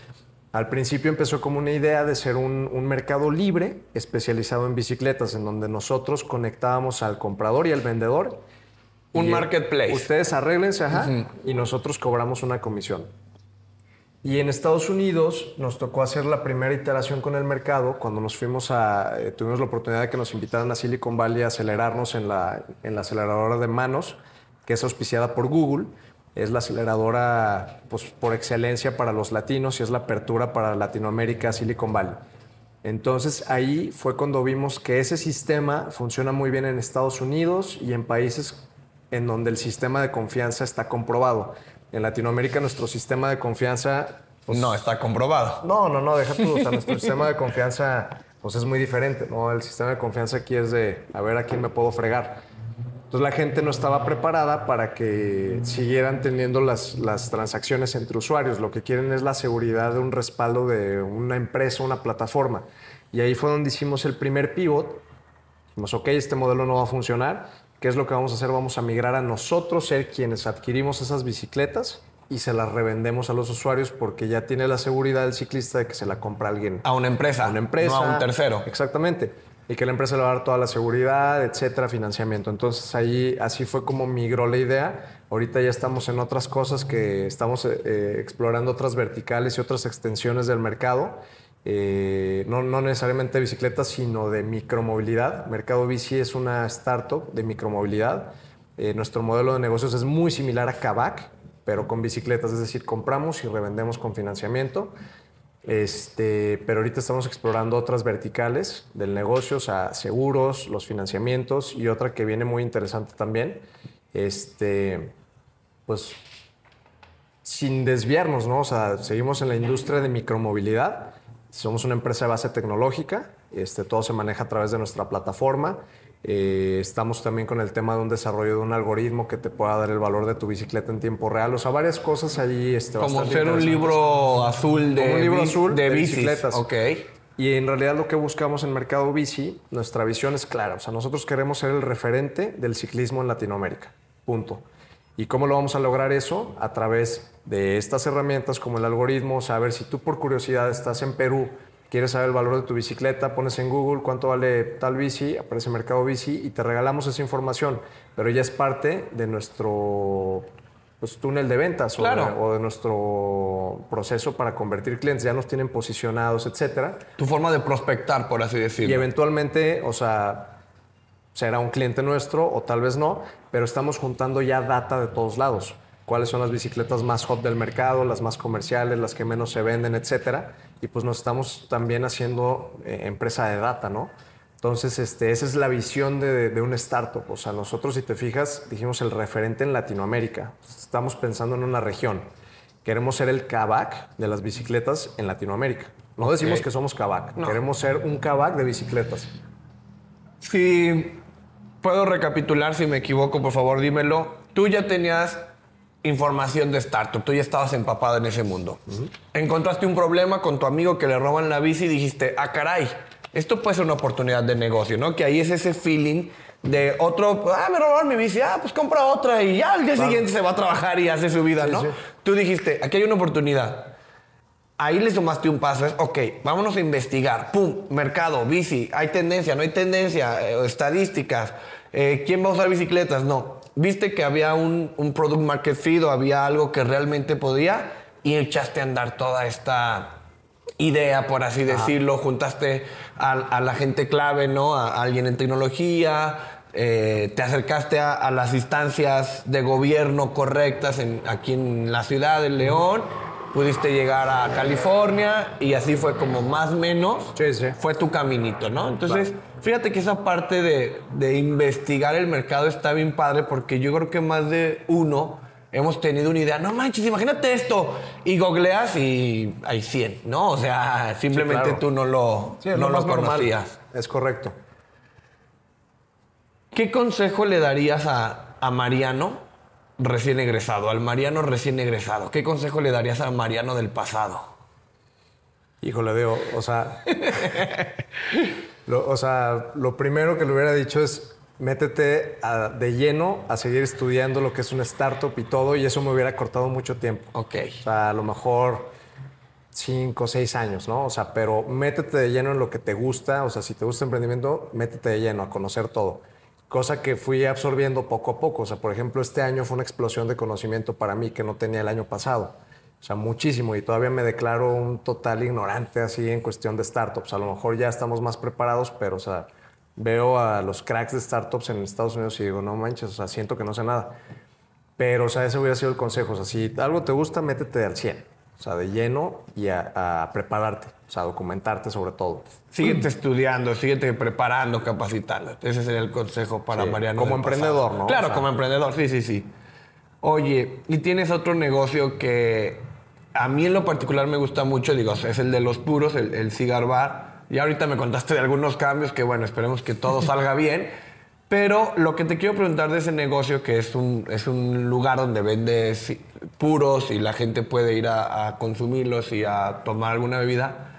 Al principio empezó como una idea de ser un, mercado libre especializado en bicicletas, en donde nosotros conectábamos al comprador y al vendedor. Un marketplace. Ustedes arréglense, ajá, y nosotros cobramos una comisión. Y en Estados Unidos nos tocó hacer la primera iteración con el mercado cuando nos fuimos a, eh, tuvimos la oportunidad de que nos invitaran a Silicon Valley a acelerarnos en la, en la aceleradora de manos, que es auspiciada por Google es la aceleradora pues, por excelencia para los latinos y es la apertura para Latinoamérica, Silicon Valley. Entonces ahí fue cuando vimos que ese sistema funciona muy bien en Estados Unidos y en países en donde el sistema de confianza está comprobado. En Latinoamérica nuestro sistema de confianza... Pues, no está comprobado. No, no, no, deja tú. nuestro sistema de confianza pues, es muy diferente. ¿no? El sistema de confianza aquí es de a ver a quién me puedo fregar. Entonces la gente no estaba preparada para que siguieran teniendo las, las, transacciones entre usuarios. Lo que quieren es la seguridad de un respaldo de una empresa, una plataforma. Y ahí fue donde hicimos el primer pivot. Dijimos, ok, este modelo no va a funcionar. ¿Qué es lo que vamos a hacer? Vamos a migrar a nosotros, ser quienes adquirimos esas bicicletas y se las revendemos a los usuarios porque ya tiene la seguridad del ciclista de que se la compra alguien. A una empresa. A una empresa. No a un tercero. Exactamente. Y que la empresa le va a dar toda la seguridad, etcétera, financiamiento. Entonces ahí así fue como migró la idea. Ahorita ya estamos en otras cosas que estamos eh, eh, explorando otras verticales y otras extensiones del mercado. Eh, no, no, necesariamente de bicicletas, sino de micromovilidad. Mercado Bici es una startup de micromovilidad. nuestro modelo de negocios es muy similar a Kavak, pero con bicicletas, es decir, compramos y revendemos con financiamiento. Este, pero ahorita estamos explorando otras verticales del negocio, o sea, seguros, los financiamientos y otra que viene muy interesante también. Este, pues sin desviarnos, ¿no? O sea, seguimos en la industria de micromovilidad. Somos una empresa de base tecnológica. Este, todo se maneja a través de nuestra plataforma. Eh, estamos también con el tema de un desarrollo de un algoritmo que te pueda dar el valor de tu bicicleta en tiempo real. O sea, varias cosas allí. Este, Como ser un libro azul de, un libro azul de, bicicletas. Ok. Y en realidad lo que buscamos en Mercado Bici, nuestra visión es clara. O sea, nosotros queremos ser el referente del ciclismo en Latinoamérica. Punto. ¿Y cómo lo vamos a lograr eso? A través de estas herramientas como el algoritmo, saber si tú por curiosidad estás en Perú quieres saber el valor de tu bicicleta, pones en Google cuánto vale tal bici, aparece Mercado Bici y te regalamos esa información, pero ya es parte de nuestro pues, túnel de ventas o, de, nuestro proceso para convertir clientes. Ya nos tienen posicionados, etcétera. Tu forma de prospectar, por así decirlo. Y eventualmente, o sea, será un cliente nuestro o tal vez no, pero estamos juntando ya data de todos lados. Cuáles son las bicicletas más hot del mercado, las más comerciales, las que menos se venden, etcétera y pues nos estamos también haciendo eh, empresa de data, ¿no? Entonces, este, esa es la visión de, de, un startup. O sea, nosotros, si te fijas, dijimos el referente en Latinoamérica. Estamos pensando en una región. Queremos ser el Kavak de las bicicletas en Latinoamérica. No decimos que somos Kavak. Queremos ser un Kavak de bicicletas. Si puedo recapitular, si me equivoco, por favor, dímelo. Tú ya tenías información de startup, tú ya estabas empapado en ese mundo. Encontraste un problema con tu amigo que le roban la bici y dijiste, ah, caray, esto puede ser una oportunidad de negocio, ¿no? Que ahí es ese feeling de otro, ah, me robaron mi bici, ah, pues compra otra y ya al día siguiente se va a trabajar y hace su vida, ¿no? Tú dijiste, aquí hay una oportunidad. Ahí le tomaste un paso, es, ok, vámonos a investigar, pum, mercado, bici, hay tendencia, no hay tendencia, eh, estadísticas, eh, ¿quién va a usar bicicletas? No, viste que había un, un product market fit o había algo que realmente podía y echaste a andar toda esta idea, por así decirlo, juntaste a, la gente clave, ¿no? A, alguien en tecnología, eh, te acercaste a, las instancias de gobierno correctas en, aquí en la ciudad de León pudiste llegar a California y así fue como más o menos fue tu caminito, ¿no? Entonces, fíjate que esa parte de, de, investigar el mercado está bien padre porque yo creo que más de uno hemos tenido una idea, no manches, imagínate esto, y googleas y hay 100, ¿no? O sea, simplemente tú no lo, no lo conocías. Es correcto. ¿Qué consejo le darías a, a Mariano recién egresado, al Mariano recién egresado? ¿Qué consejo le darías al Mariano del pasado? Híjole, digo, o sea, lo, o sea, lo primero que le hubiera dicho es métete de lleno a seguir estudiando lo que es un startup y todo, y eso me hubiera cortado mucho tiempo. Ok. O sea, a lo mejor cinco o seis años, ¿no? O sea, pero métete de lleno en lo que te gusta, o sea, si te gusta emprendimiento, métete de lleno a conocer todo cosa que fui absorbiendo poco a poco. O sea, por ejemplo, este año fue una explosión de conocimiento para mí que no tenía el año pasado. O sea, muchísimo. Y todavía me declaro un total ignorante así en cuestión de startups. A lo mejor ya estamos más preparados, pero, o sea, veo a los cracks de startups en Estados Unidos y digo, no manches, o sea, siento que no sé nada. Pero, o sea, ese hubiera sido el consejo. O sea, si algo te gusta, métete al 100. O sea, de lleno y a, prepararte, o sea, documentarte sobre todo. Síguete estudiando, síguete preparando, capacitando. Ese sería el consejo para Mariano. Como emprendedor, ¿no? Claro, como emprendedor, sí, sí, sí. Oye, y tienes otro negocio que a mí en lo particular me gusta mucho, digo, es el de los puros, el, el cigar bar. Y ahorita me contaste de algunos cambios que, bueno, esperemos que todo salga bien. Pero lo que te quiero preguntar de ese negocio, que es un, es un lugar donde vendes puros y la gente puede ir a, consumirlos y a tomar alguna bebida,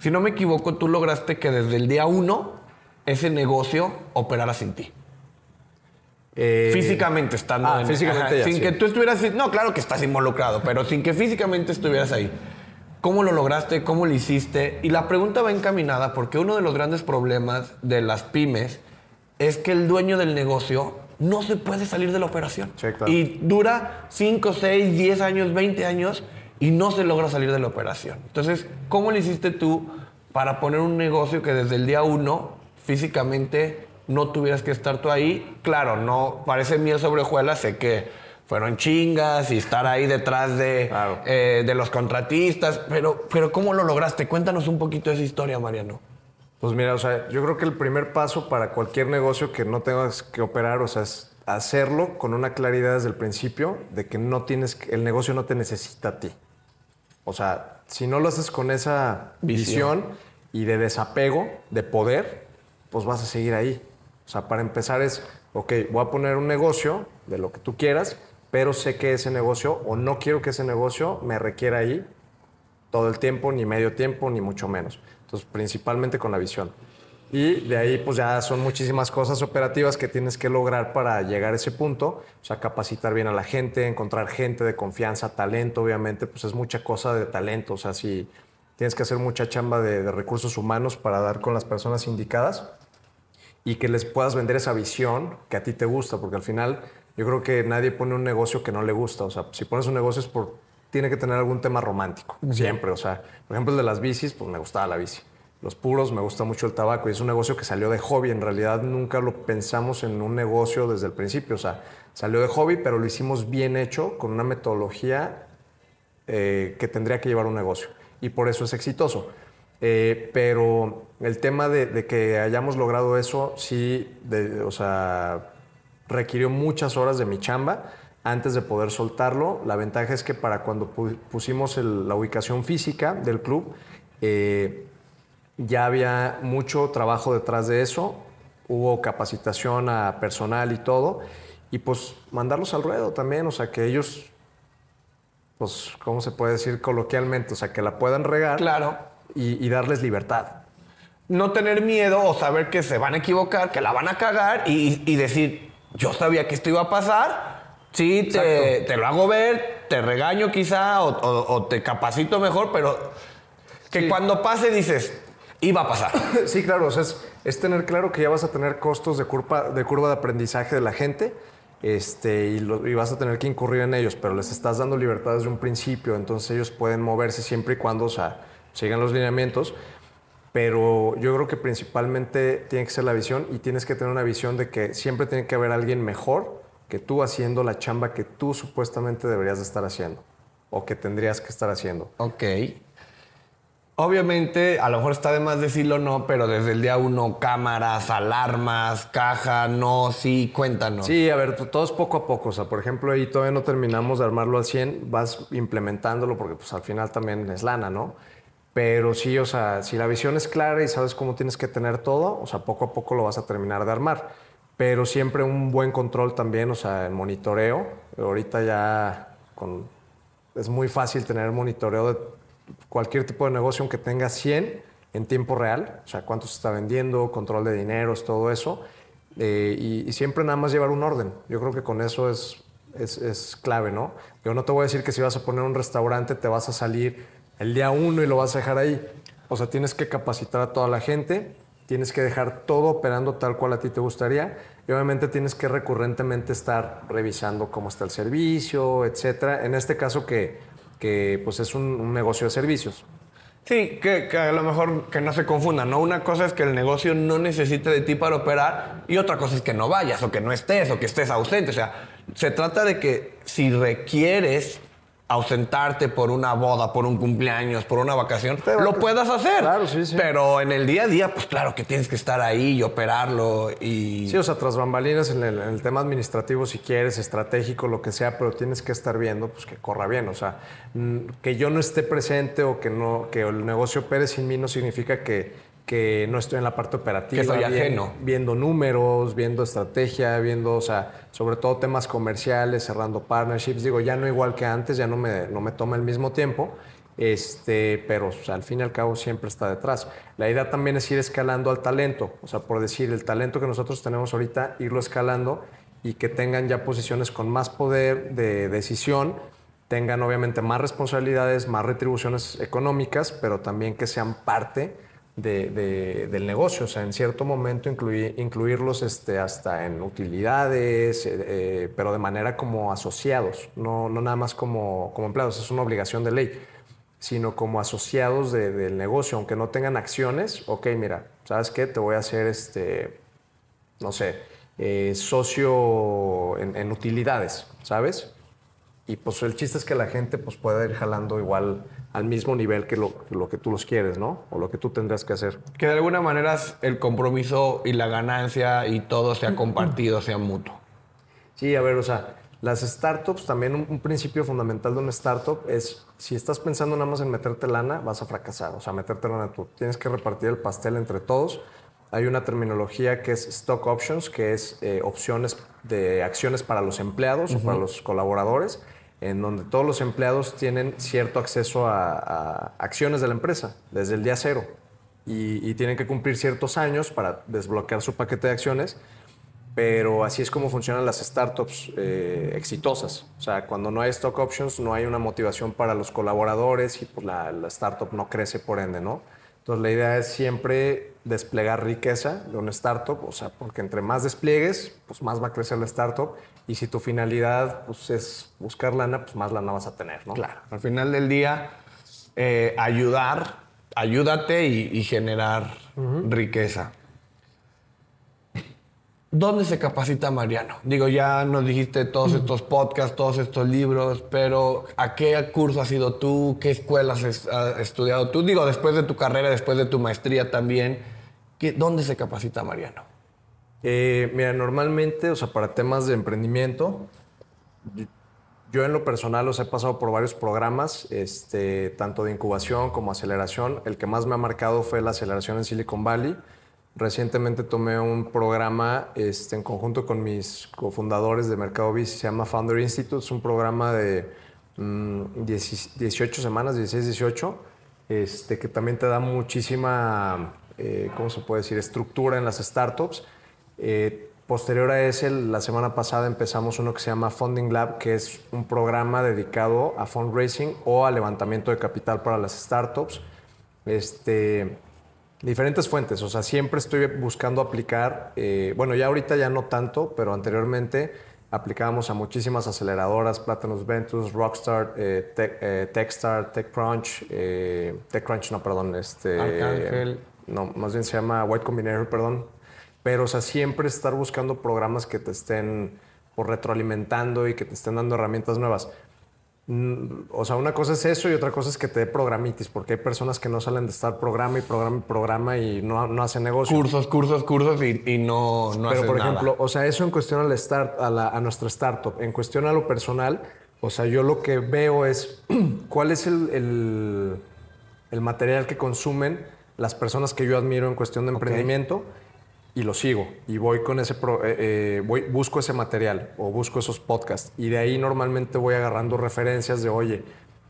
si no me equivoco, tú lograste que desde el día uno ese negocio operara sin ti. Eh, físicamente estando ah, en- físicamente ya, sin sí. que tú estuvieras no claro que estás involucrado pero sin que físicamente estuvieras ahí cómo lo lograste cómo lo hiciste y la pregunta va encaminada porque uno de los grandes problemas de las pymes es que el dueño del negocio no se puede salir de la operación Sí, claro. y dura 5, 6, 10 años 20 años y no se logra salir de la operación entonces cómo lo hiciste tú para poner un negocio que desde el día uno físicamente no tuvieras que estar tú ahí. Claro, no parece miel sobre hojuelas, sé que fueron chingas y estar ahí detrás de, Claro. eh, de los contratistas, pero, pero ¿cómo lo lograste? Cuéntanos un poquito de esa historia, Mariano. Pues mira, o sea, yo creo que el primer paso para cualquier negocio que no tengas que operar, o sea, es hacerlo con una claridad desde el principio de que no tienes, el negocio no te necesita a ti. O sea, si no lo haces con esa Visión. visión, y de desapego, de poder, pues vas a seguir ahí. O sea, para empezar es, ok, voy a poner un negocio de lo que tú quieras, pero sé que ese negocio, o no quiero que ese negocio me requiera ahí todo el tiempo, ni medio tiempo, ni mucho menos. Entonces, principalmente con la visión. Y de ahí, pues ya son muchísimas cosas operativas que tienes que lograr para llegar a ese punto. O sea, capacitar bien a la gente, encontrar gente de confianza, talento, obviamente, pues es mucha cosa de talento. O sea, si tienes que hacer mucha chamba de, de recursos humanos para dar con las personas indicadas y que les puedas vender esa visión que a ti te gusta, porque al final yo creo que nadie pone un negocio que no le gusta. O sea, si pones un negocio es por tiene que tener algún tema romántico, siempre. O sea, por ejemplo, el de las bicis, pues me gustaba la bici. Los puros, me gusta mucho el tabaco y es un negocio que salió de hobby. En realidad nunca lo pensamos en un negocio desde el principio. O sea, salió de hobby, pero lo hicimos bien hecho, con una metodología eh, que tendría que llevar un negocio. Y por eso es exitoso. Eh, pero el tema de, que hayamos logrado eso, sí, de- o sea, requirió muchas horas de mi chamba antes de poder soltarlo. La ventaja es que para cuando pu- pusimos la ubicación física del club, eh, ya había mucho trabajo detrás de eso. Hubo capacitación a personal y todo. Y pues mandarlos al ruedo también, o sea, que ellos, pues, ¿cómo se puede decir coloquialmente? O sea, que la puedan regar Claro. y, y darles libertad. No tener miedo o saber que se van a equivocar, que la van a cagar y, y decir, yo sabía que esto iba a pasar. Sí, te, lo hago ver, te regaño quizá o, o- o te capacito mejor, pero que Sí. cuando pase dices, iba a pasar. Sí, claro, o sea, es, es tener claro que ya vas a tener costos de curva de, curva de aprendizaje de la gente este, y, lo- y vas a tener que incurrir en ellos, pero les estás dando libertad desde un principio, entonces ellos pueden moverse siempre y cuando o sea, sigan los lineamientos. Pero yo creo que principalmente tiene que ser la visión y tienes que tener una visión de que siempre tiene que haber alguien mejor que tú haciendo la chamba que tú supuestamente deberías de estar haciendo o que tendrías que estar haciendo. Ok. Obviamente, a lo mejor está de más decirlo no, pero desde el día uno, cámaras, alarmas, caja, no, sí, cuéntanos. Sí, a ver, t- todo es poco a poco. O sea, por ejemplo, ahí todavía no terminamos de armarlo al 100, vas implementándolo porque pues al final también es lana, ¿no? Pero sí, o sea, si la visión es clara y sabes cómo tienes que tener todo, o sea, poco a poco lo vas a terminar de armar. Pero siempre un buen control también, o sea, en monitoreo. Ahorita ya con, es muy fácil tener monitoreo de cualquier tipo de negocio, aunque tenga 100 en tiempo real, o sea, cuánto se está vendiendo, control de dineros, todo eso. Eh, y, y siempre nada más llevar un orden. Yo creo que con eso es, es, es clave, ¿no? Yo no te voy a decir que si vas a poner un restaurante te vas a salir el día uno y lo vas a dejar ahí. O sea, tienes que capacitar a toda la gente, tienes que dejar todo operando tal cual a ti te gustaría y obviamente tienes que recurrentemente estar revisando cómo está el servicio, etcétera. En este caso que, que pues es un, negocio de servicios. Sí, que, que a lo mejor que no se confundan, ¿no? Una cosa es que el negocio no necesite de ti para operar y otra cosa es que no vayas o que no estés o que estés ausente. O sea, se trata de que si requieres ausentarte por una boda, por un cumpleaños, por una vacación, Pero- lo puedas hacer. Claro, sí, sí. Pero en el día a día, pues claro que tienes que estar ahí y operarlo y... Sí, o sea, tras bambalinas en el, en el tema administrativo, si quieres, estratégico, lo que sea, pero tienes que estar viendo pues, que corra bien. O sea, que yo no esté presente o que, no, que el negocio opere sin mí no significa que, que no estoy en la parte operativa. Que soy ajeno. Viendo números, viendo estrategia, viendo, o sea, sobre todo temas comerciales, cerrando partnerships. Digo, ya no igual que antes, ya no me, no me toma el mismo tiempo. Este, pero o sea, al fin y al cabo siempre está detrás. La idea también es ir escalando al talento, o sea, por decir, el talento que nosotros tenemos ahorita, irlo escalando y que tengan ya posiciones con más poder de decisión, tengan obviamente más responsabilidades, más retribuciones económicas, pero también que sean parte del negocio. O sea, en cierto momento incluirlos este, hasta en utilidades, eh, eh, pero de manera como asociados, no, no nada más como, como empleados, es una obligación de ley, sino como asociados del negocio, aunque no tengan acciones. Ok, mira, ¿sabes qué? Te voy a hacer, este, no sé, eh, socio en, utilidades, ¿sabes? Y pues el chiste es que la gente pues pueda ir jalando igual al mismo nivel que lo, que tú los quieres, ¿no? O lo que tú tendrás que hacer. Que de alguna manera el compromiso y la ganancia y todo sea compartido, sea mutuo. Sí, a ver, o sea, las startups, también un, principio fundamental de una startup es, si estás pensando nada más en meterte lana, vas a fracasar. O sea, meterte lana tú. Tienes que repartir el pastel entre todos. Hay una terminología que es stock options, que es eh, opciones de acciones para los empleados o para los colaboradores en donde todos los empleados tienen cierto acceso a, acciones de la empresa desde el día cero y, tienen que cumplir ciertos años para desbloquear su paquete de acciones, pero así es como funcionan las startups eh, exitosas. O sea, cuando no hay stock options no hay una motivación para los colaboradores y pues la, la startup no crece por ende, ¿no? Entonces la idea es siempre desplegar riqueza de una startup, o sea, porque entre más despliegues, pues más va a crecer la startup y si tu finalidad pues, es buscar lana, pues más lana vas a tener, ¿no? Claro, al final del día, eh, ayudar, ayúdate y, generar riqueza. ¿Dónde se capacita Mariano? Digo, ya nos dijiste todos estos podcasts, todos estos libros, pero ¿a qué curso has ido tú? ¿Qué escuelas has estudiado tú? Digo, después de tu carrera, después de tu maestría también, ¿dónde se capacita Mariano? Eh, mira, normalmente, o sea, para temas de emprendimiento, yo en lo personal os he pasado por varios programas, este, tanto de incubación como aceleración. El que más me ha marcado fue la aceleración en Silicon Valley Recientemente tomé un programa este, en conjunto con mis cofundadores de Mercado Bici, se llama Founder Institute, es un programa de 18 mm, semanas, 16, 18, este, que también te da muchísima, eh, ¿cómo se puede decir?, estructura en las startups. Eh, posterior a ese, la semana pasada empezamos uno que se llama Funding Lab, que es un programa dedicado a fundraising o a levantamiento de capital para las startups. Este, Diferentes fuentes, o sea, siempre estoy buscando aplicar, eh, bueno, ya ahorita ya no tanto, pero anteriormente aplicábamos a muchísimas aceleradoras, Platinum Ventus, Rockstar, eh, eh, Techstar, TechCrunch, TechCrunch, no, perdón, este... Arcángel. No, más bien se llama White Combinator, perdón. Pero, o sea, siempre estar buscando programas que te estén por retroalimentando y que te estén dando herramientas nuevas. Mm, o sea, una cosa es eso y otra cosa es que te dé programitis, porque hay personas que no salen de estar programa y programa y programa y no, no hacen negocio. Cursos, cursos, cursos y, no, no Pero, por ejemplo, o sea, eso en cuestión al start, a, la, a nuestra startup. En cuestión a lo personal, o sea, yo lo que veo es cuál es el, el, material que consumen las personas que yo admiro en cuestión de emprendimiento y lo sigo y voy con ese eh, eh, voy, busco ese material o busco esos podcasts y de ahí normalmente voy agarrando referencias de oye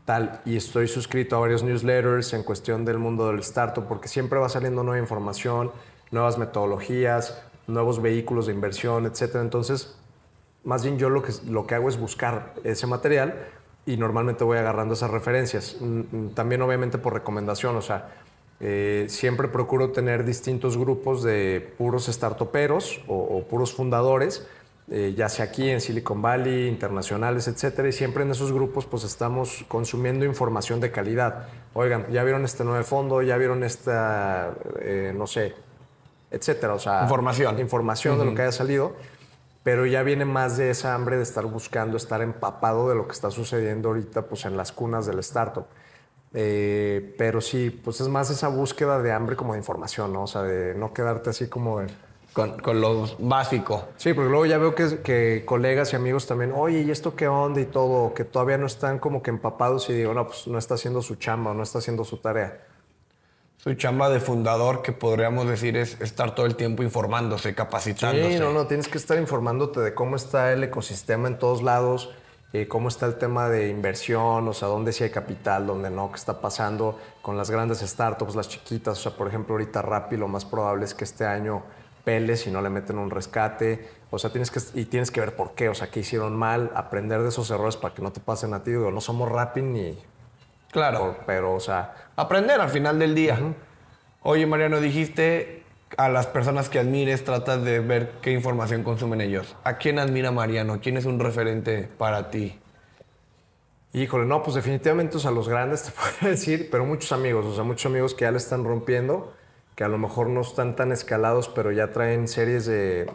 tal y estoy suscrito a varios newsletters en cuestión del mundo del startup porque siempre va saliendo nueva información nuevas metodologías nuevos vehículos de inversión etcétera. Entonces más bien yo lo que lo que hago es buscar ese material y normalmente voy agarrando esas referencias. Mm, mm, también obviamente por recomendación o sea eh, siempre procuro tener distintos grupos de puros startuperos o, puros fundadores, eh, ya sea aquí en Silicon Valley, internacionales, etcétera, y siempre en esos grupos pues estamos consumiendo información de calidad. Oigan, ya vieron este nuevo fondo, ya vieron esta, eh, no sé, etcétera, o sea, información, información de lo que haya salido, pero ya viene más de esa hambre de estar buscando, estar empapado de lo que está sucediendo ahorita pues en las cunas del startup. Eh, pero sí, pues es más esa búsqueda de hambre como de información, ¿no? O sea, de no quedarte así como Con, con, lo básico. Sí, porque luego ya veo que, que, colegas y amigos también, oye, ¿y esto qué onda? Y todo, que todavía no están como que empapados y digo, no, pues no está haciendo su chamba, no está haciendo su tarea. Su chamba de fundador, que podríamos decir es estar todo el tiempo informándose, capacitándose. Sí, no, no, tienes que estar informándote de cómo está el ecosistema en todos lados, eh, cómo está el tema de inversión, o sea, dónde sí hay capital, dónde no, qué está pasando con las grandes startups, las chiquitas. O sea, por ejemplo, ahorita Rappi lo más probable es que este año peles y no le meten un rescate. O sea, tienes que, y tienes que ver por qué, o sea, qué hicieron mal, aprender de esos errores para que no te pasen a ti. Digo, no somos rapping ni... Claro. pero, o sea... Aprender al final del día. Oye, Mariano, dijiste a las personas que admires, tratas de ver qué información consumen ellos. ¿A quién admira Mariano? ¿Quién es un referente para ti? Híjole, no, pues definitivamente, o sea, los grandes te puedo decir, pero muchos amigos, o sea, muchos amigos que ya le están rompiendo, que a lo mejor no están tan escalados, pero ya traen series de,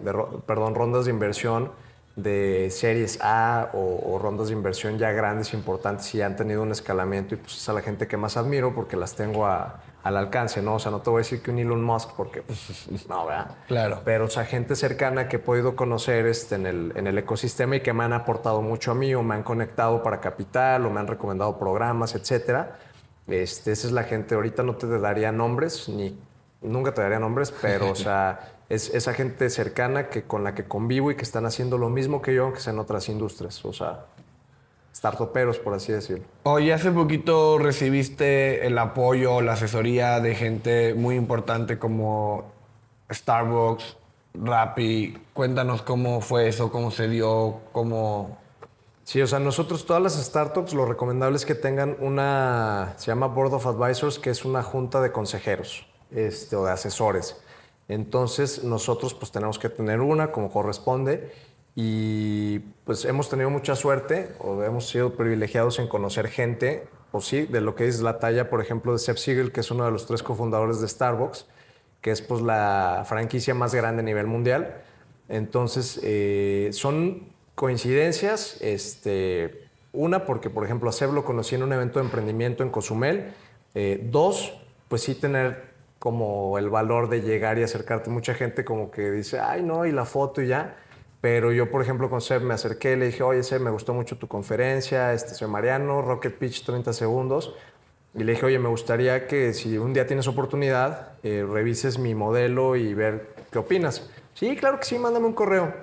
perdón, rondas de inversión de series A o, rondas de inversión ya grandes, importantes y han tenido un escalamiento y pues es a la gente que más admiro porque las tengo al alcance, ¿no? O sea, no te voy a decir que un Elon Musk porque, pues, no, ¿verdad? Claro. Pero, o sea, gente cercana que he podido conocer este, en, el, en el ecosistema y que me han aportado mucho a mí o me han conectado para capital o me han recomendado programas, etcétera. Este, esa es la gente, ahorita no te daría nombres, ni nunca te daría nombres, pero, o sea es esa gente cercana que, con la que convivo y que están haciendo lo mismo que yo, aunque sea en otras industrias. O sea, startuperos, por así decirlo. Oye, hace poquito recibiste el apoyo, la asesoría de gente muy importante como Starbucks, Rappi. Cuéntanos cómo fue eso, cómo se dio, cómo... Sí, o sea, nosotros todas las startups lo recomendable es que tengan una, se llama Board of Advisors, que es una junta de consejeros este, o de asesores. Entonces nosotros pues tenemos que tener una como corresponde y pues hemos tenido mucha suerte o hemos sido privilegiados en conocer gente, o sí, de lo que es la talla, por ejemplo, de Seth Siegel, que es uno de los tres cofundadores de Starbucks, que es pues la franquicia más grande a nivel mundial. Entonces eh, son coincidencias, este, una porque por ejemplo a Seb lo conocí en un evento de emprendimiento en Cozumel, eh, dos, pues sí tener como el valor de llegar y acercarte. Mucha gente como que dice, ay, no, y la foto y ya. Pero yo, por ejemplo, con Seb me acerqué, le dije, oye, Seb, me gustó mucho tu conferencia, este, soy Mariano, Rocket Pitch 30 segundos. Y le dije, oye, me gustaría que si un día tienes oportunidad, eh, revises mi modelo y ver qué opinas. Sí, claro que sí, mándame un correo.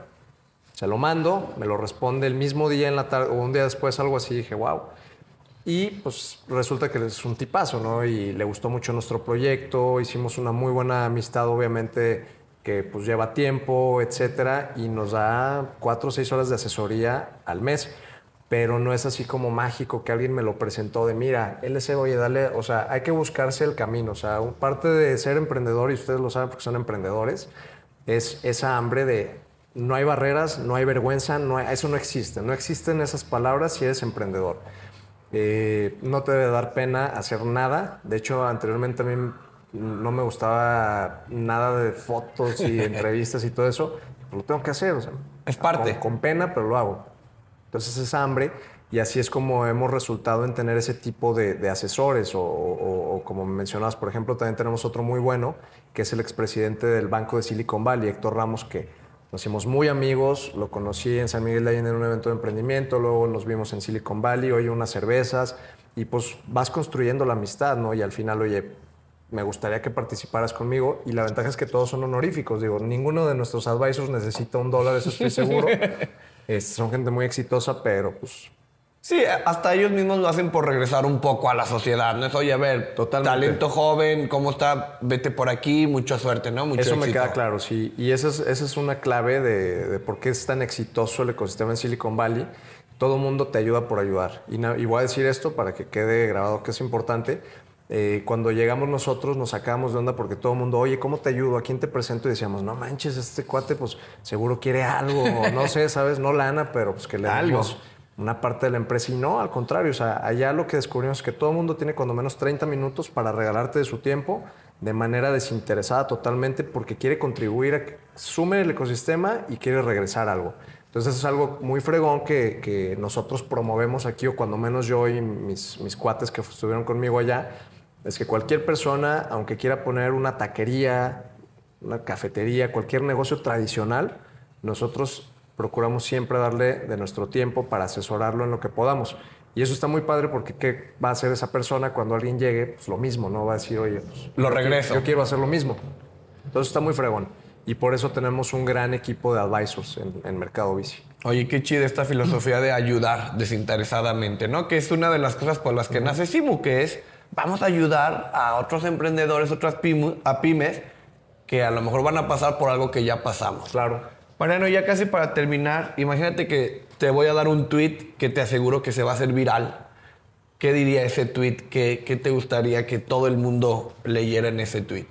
Se lo mando, me lo responde el mismo día en la tarde o un día después, algo así. dije, wow. Y pues resulta que es un tipazo, ¿no? Y le gustó mucho nuestro proyecto, hicimos una muy buena amistad, obviamente, que pues lleva tiempo, etcétera, y nos da cuatro o seis horas de asesoría al mes. Pero no es así como mágico que alguien me lo presentó de, mira, LC, oye, dale, o sea, hay que buscarse el camino. O sea, parte de ser emprendedor, y ustedes lo saben porque son emprendedores, es esa hambre de no hay barreras, no hay vergüenza, eso no existe. No existen esas palabras si eres emprendedor. Eh, no te debe dar pena hacer nada. De hecho, anteriormente a mí no me gustaba nada de fotos y entrevistas y todo eso. Lo tengo que hacer. es parte. Con, pena, pero lo hago. Entonces es hambre y así es como hemos resultado en tener ese tipo de, asesores o, o, como mencionabas, por ejemplo, también tenemos otro muy bueno, que es el expresidente del Banco de Silicon Valley, Héctor Ramos, que nos hicimos muy amigos, lo conocí en San Miguel de Allende en un evento de emprendimiento, luego nos vimos en Silicon Valley, oye, unas cervezas, y pues vas construyendo la amistad, ¿no? Y al final, oye, me gustaría que participaras conmigo, y la ventaja es que todos son honoríficos, digo, ninguno de nuestros advisors necesita un dólar, eso estoy seguro. son gente muy exitosa, pero pues Sí, hasta ellos mismos lo hacen por regresar un poco a la sociedad. No es, oye, a ver, talento joven, ¿cómo está? Vete por aquí, mucha suerte, ¿no? Mucho Eso me queda claro, sí. Y esa es, esa es una clave de, por qué es tan exitoso el ecosistema en Silicon Valley. Todo mundo te ayuda por ayudar. Y, voy a decir esto para que quede grabado que es importante. Eh, cuando llegamos nosotros nos sacamos de onda porque todo el mundo, oye, ¿cómo te ayudo? ¿A quién te presento? Y decíamos, no manches, este cuate pues seguro quiere algo, no sé, ¿sabes? No lana, pero pues que le algo una parte de la empresa y no, al contrario, o sea, allá lo que descubrimos es que todo el mundo tiene cuando menos 30 minutos para regalarte de su tiempo de manera desinteresada totalmente porque quiere contribuir a que sume el ecosistema y quiere regresar algo. Entonces es algo muy fregón que, nosotros promovemos aquí o cuando menos yo y mis, mis cuates que estuvieron conmigo allá, es que cualquier persona, aunque quiera poner una taquería, una cafetería, cualquier negocio tradicional, nosotros procuramos siempre darle de nuestro tiempo para asesorarlo en lo que podamos. Y eso está muy padre porque ¿qué va a hacer esa persona cuando alguien llegue? Pues lo mismo, ¿no? Va a decir, oye, pues, lo regreso. Yo quiero hacer lo mismo. Entonces está muy fregón. Y por eso tenemos un gran equipo de advisors en, Mercado Bici. Oye, qué chida esta filosofía de ayudar desinteresadamente, ¿no? Que es una de las cosas por las que nace Simu, que es vamos a ayudar a otros emprendedores, otras pymes, a pymes que a lo mejor van a pasar por algo que ya pasamos. Claro. Mariano, ya casi para terminar, imagínate que te voy a dar un tweet que te aseguro que se va a hacer viral. ¿Qué diría ese tweet? ¿Qué, qué te gustaría que todo el mundo leyera en ese tweet?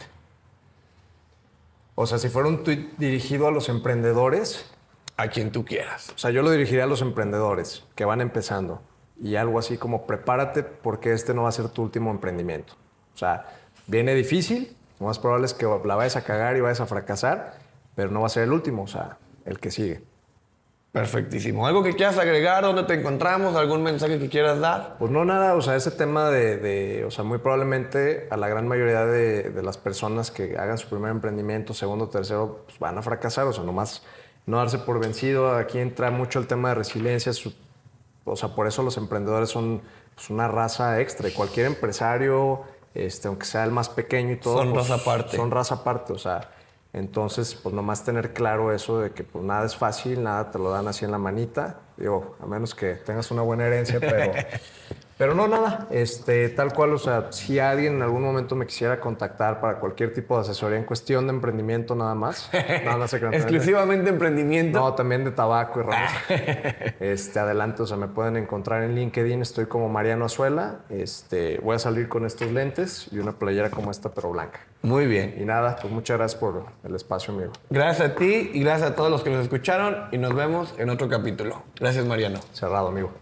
O sea, si fuera un tweet dirigido a los emprendedores, A quien tú quieras. o sea, yo lo dirigiría a los emprendedores que van empezando. Y algo así como prepárate porque este no va a ser tu último emprendimiento. O sea, viene difícil, lo más probable es que la vayas a cagar y vayas a fracasar, pero no va a ser el último, o sea, el que sigue. Perfectísimo. ¿Algo que quieras agregar? ¿Dónde te encontramos? ¿Algún mensaje que quieras dar? Pues no nada, o sea, ese tema de, de- o sea, muy probablemente a la gran mayoría de, de las personas que hagan su primer emprendimiento, segundo, tercero, pues van a fracasar, o sea, nomás no darse por vencido. Aquí entra mucho el tema de resiliencia, su- o sea, por eso los emprendedores son pues, una raza extra y cualquier empresario, este, aunque sea el más pequeño y todo, Son pues, raza aparte. Son raza aparte, o sea, entonces, pues nomás tener claro eso de que pues nada es fácil, nada te lo dan así en la manita, digo, a menos que tengas una buena herencia, pero, pero no nada, este, tal cual, o sea, si alguien en algún momento me quisiera contactar para cualquier tipo de asesoría en cuestión de emprendimiento nada más, sé qué Exclusivamente emprendimiento. no, también de tabaco y ramos. este, adelante, o sea, me pueden encontrar en LinkedIn, estoy como Mariano Azuela. Este, voy a salir con estos lentes y una playera como esta, pero blanca. Muy bien. Y nada, pues muchas gracias por el espacio, amigo. Gracias a ti y gracias a todos los que nos escucharon y nos vemos en otro capítulo. Gracias, Mariano. Cerrado, amigo.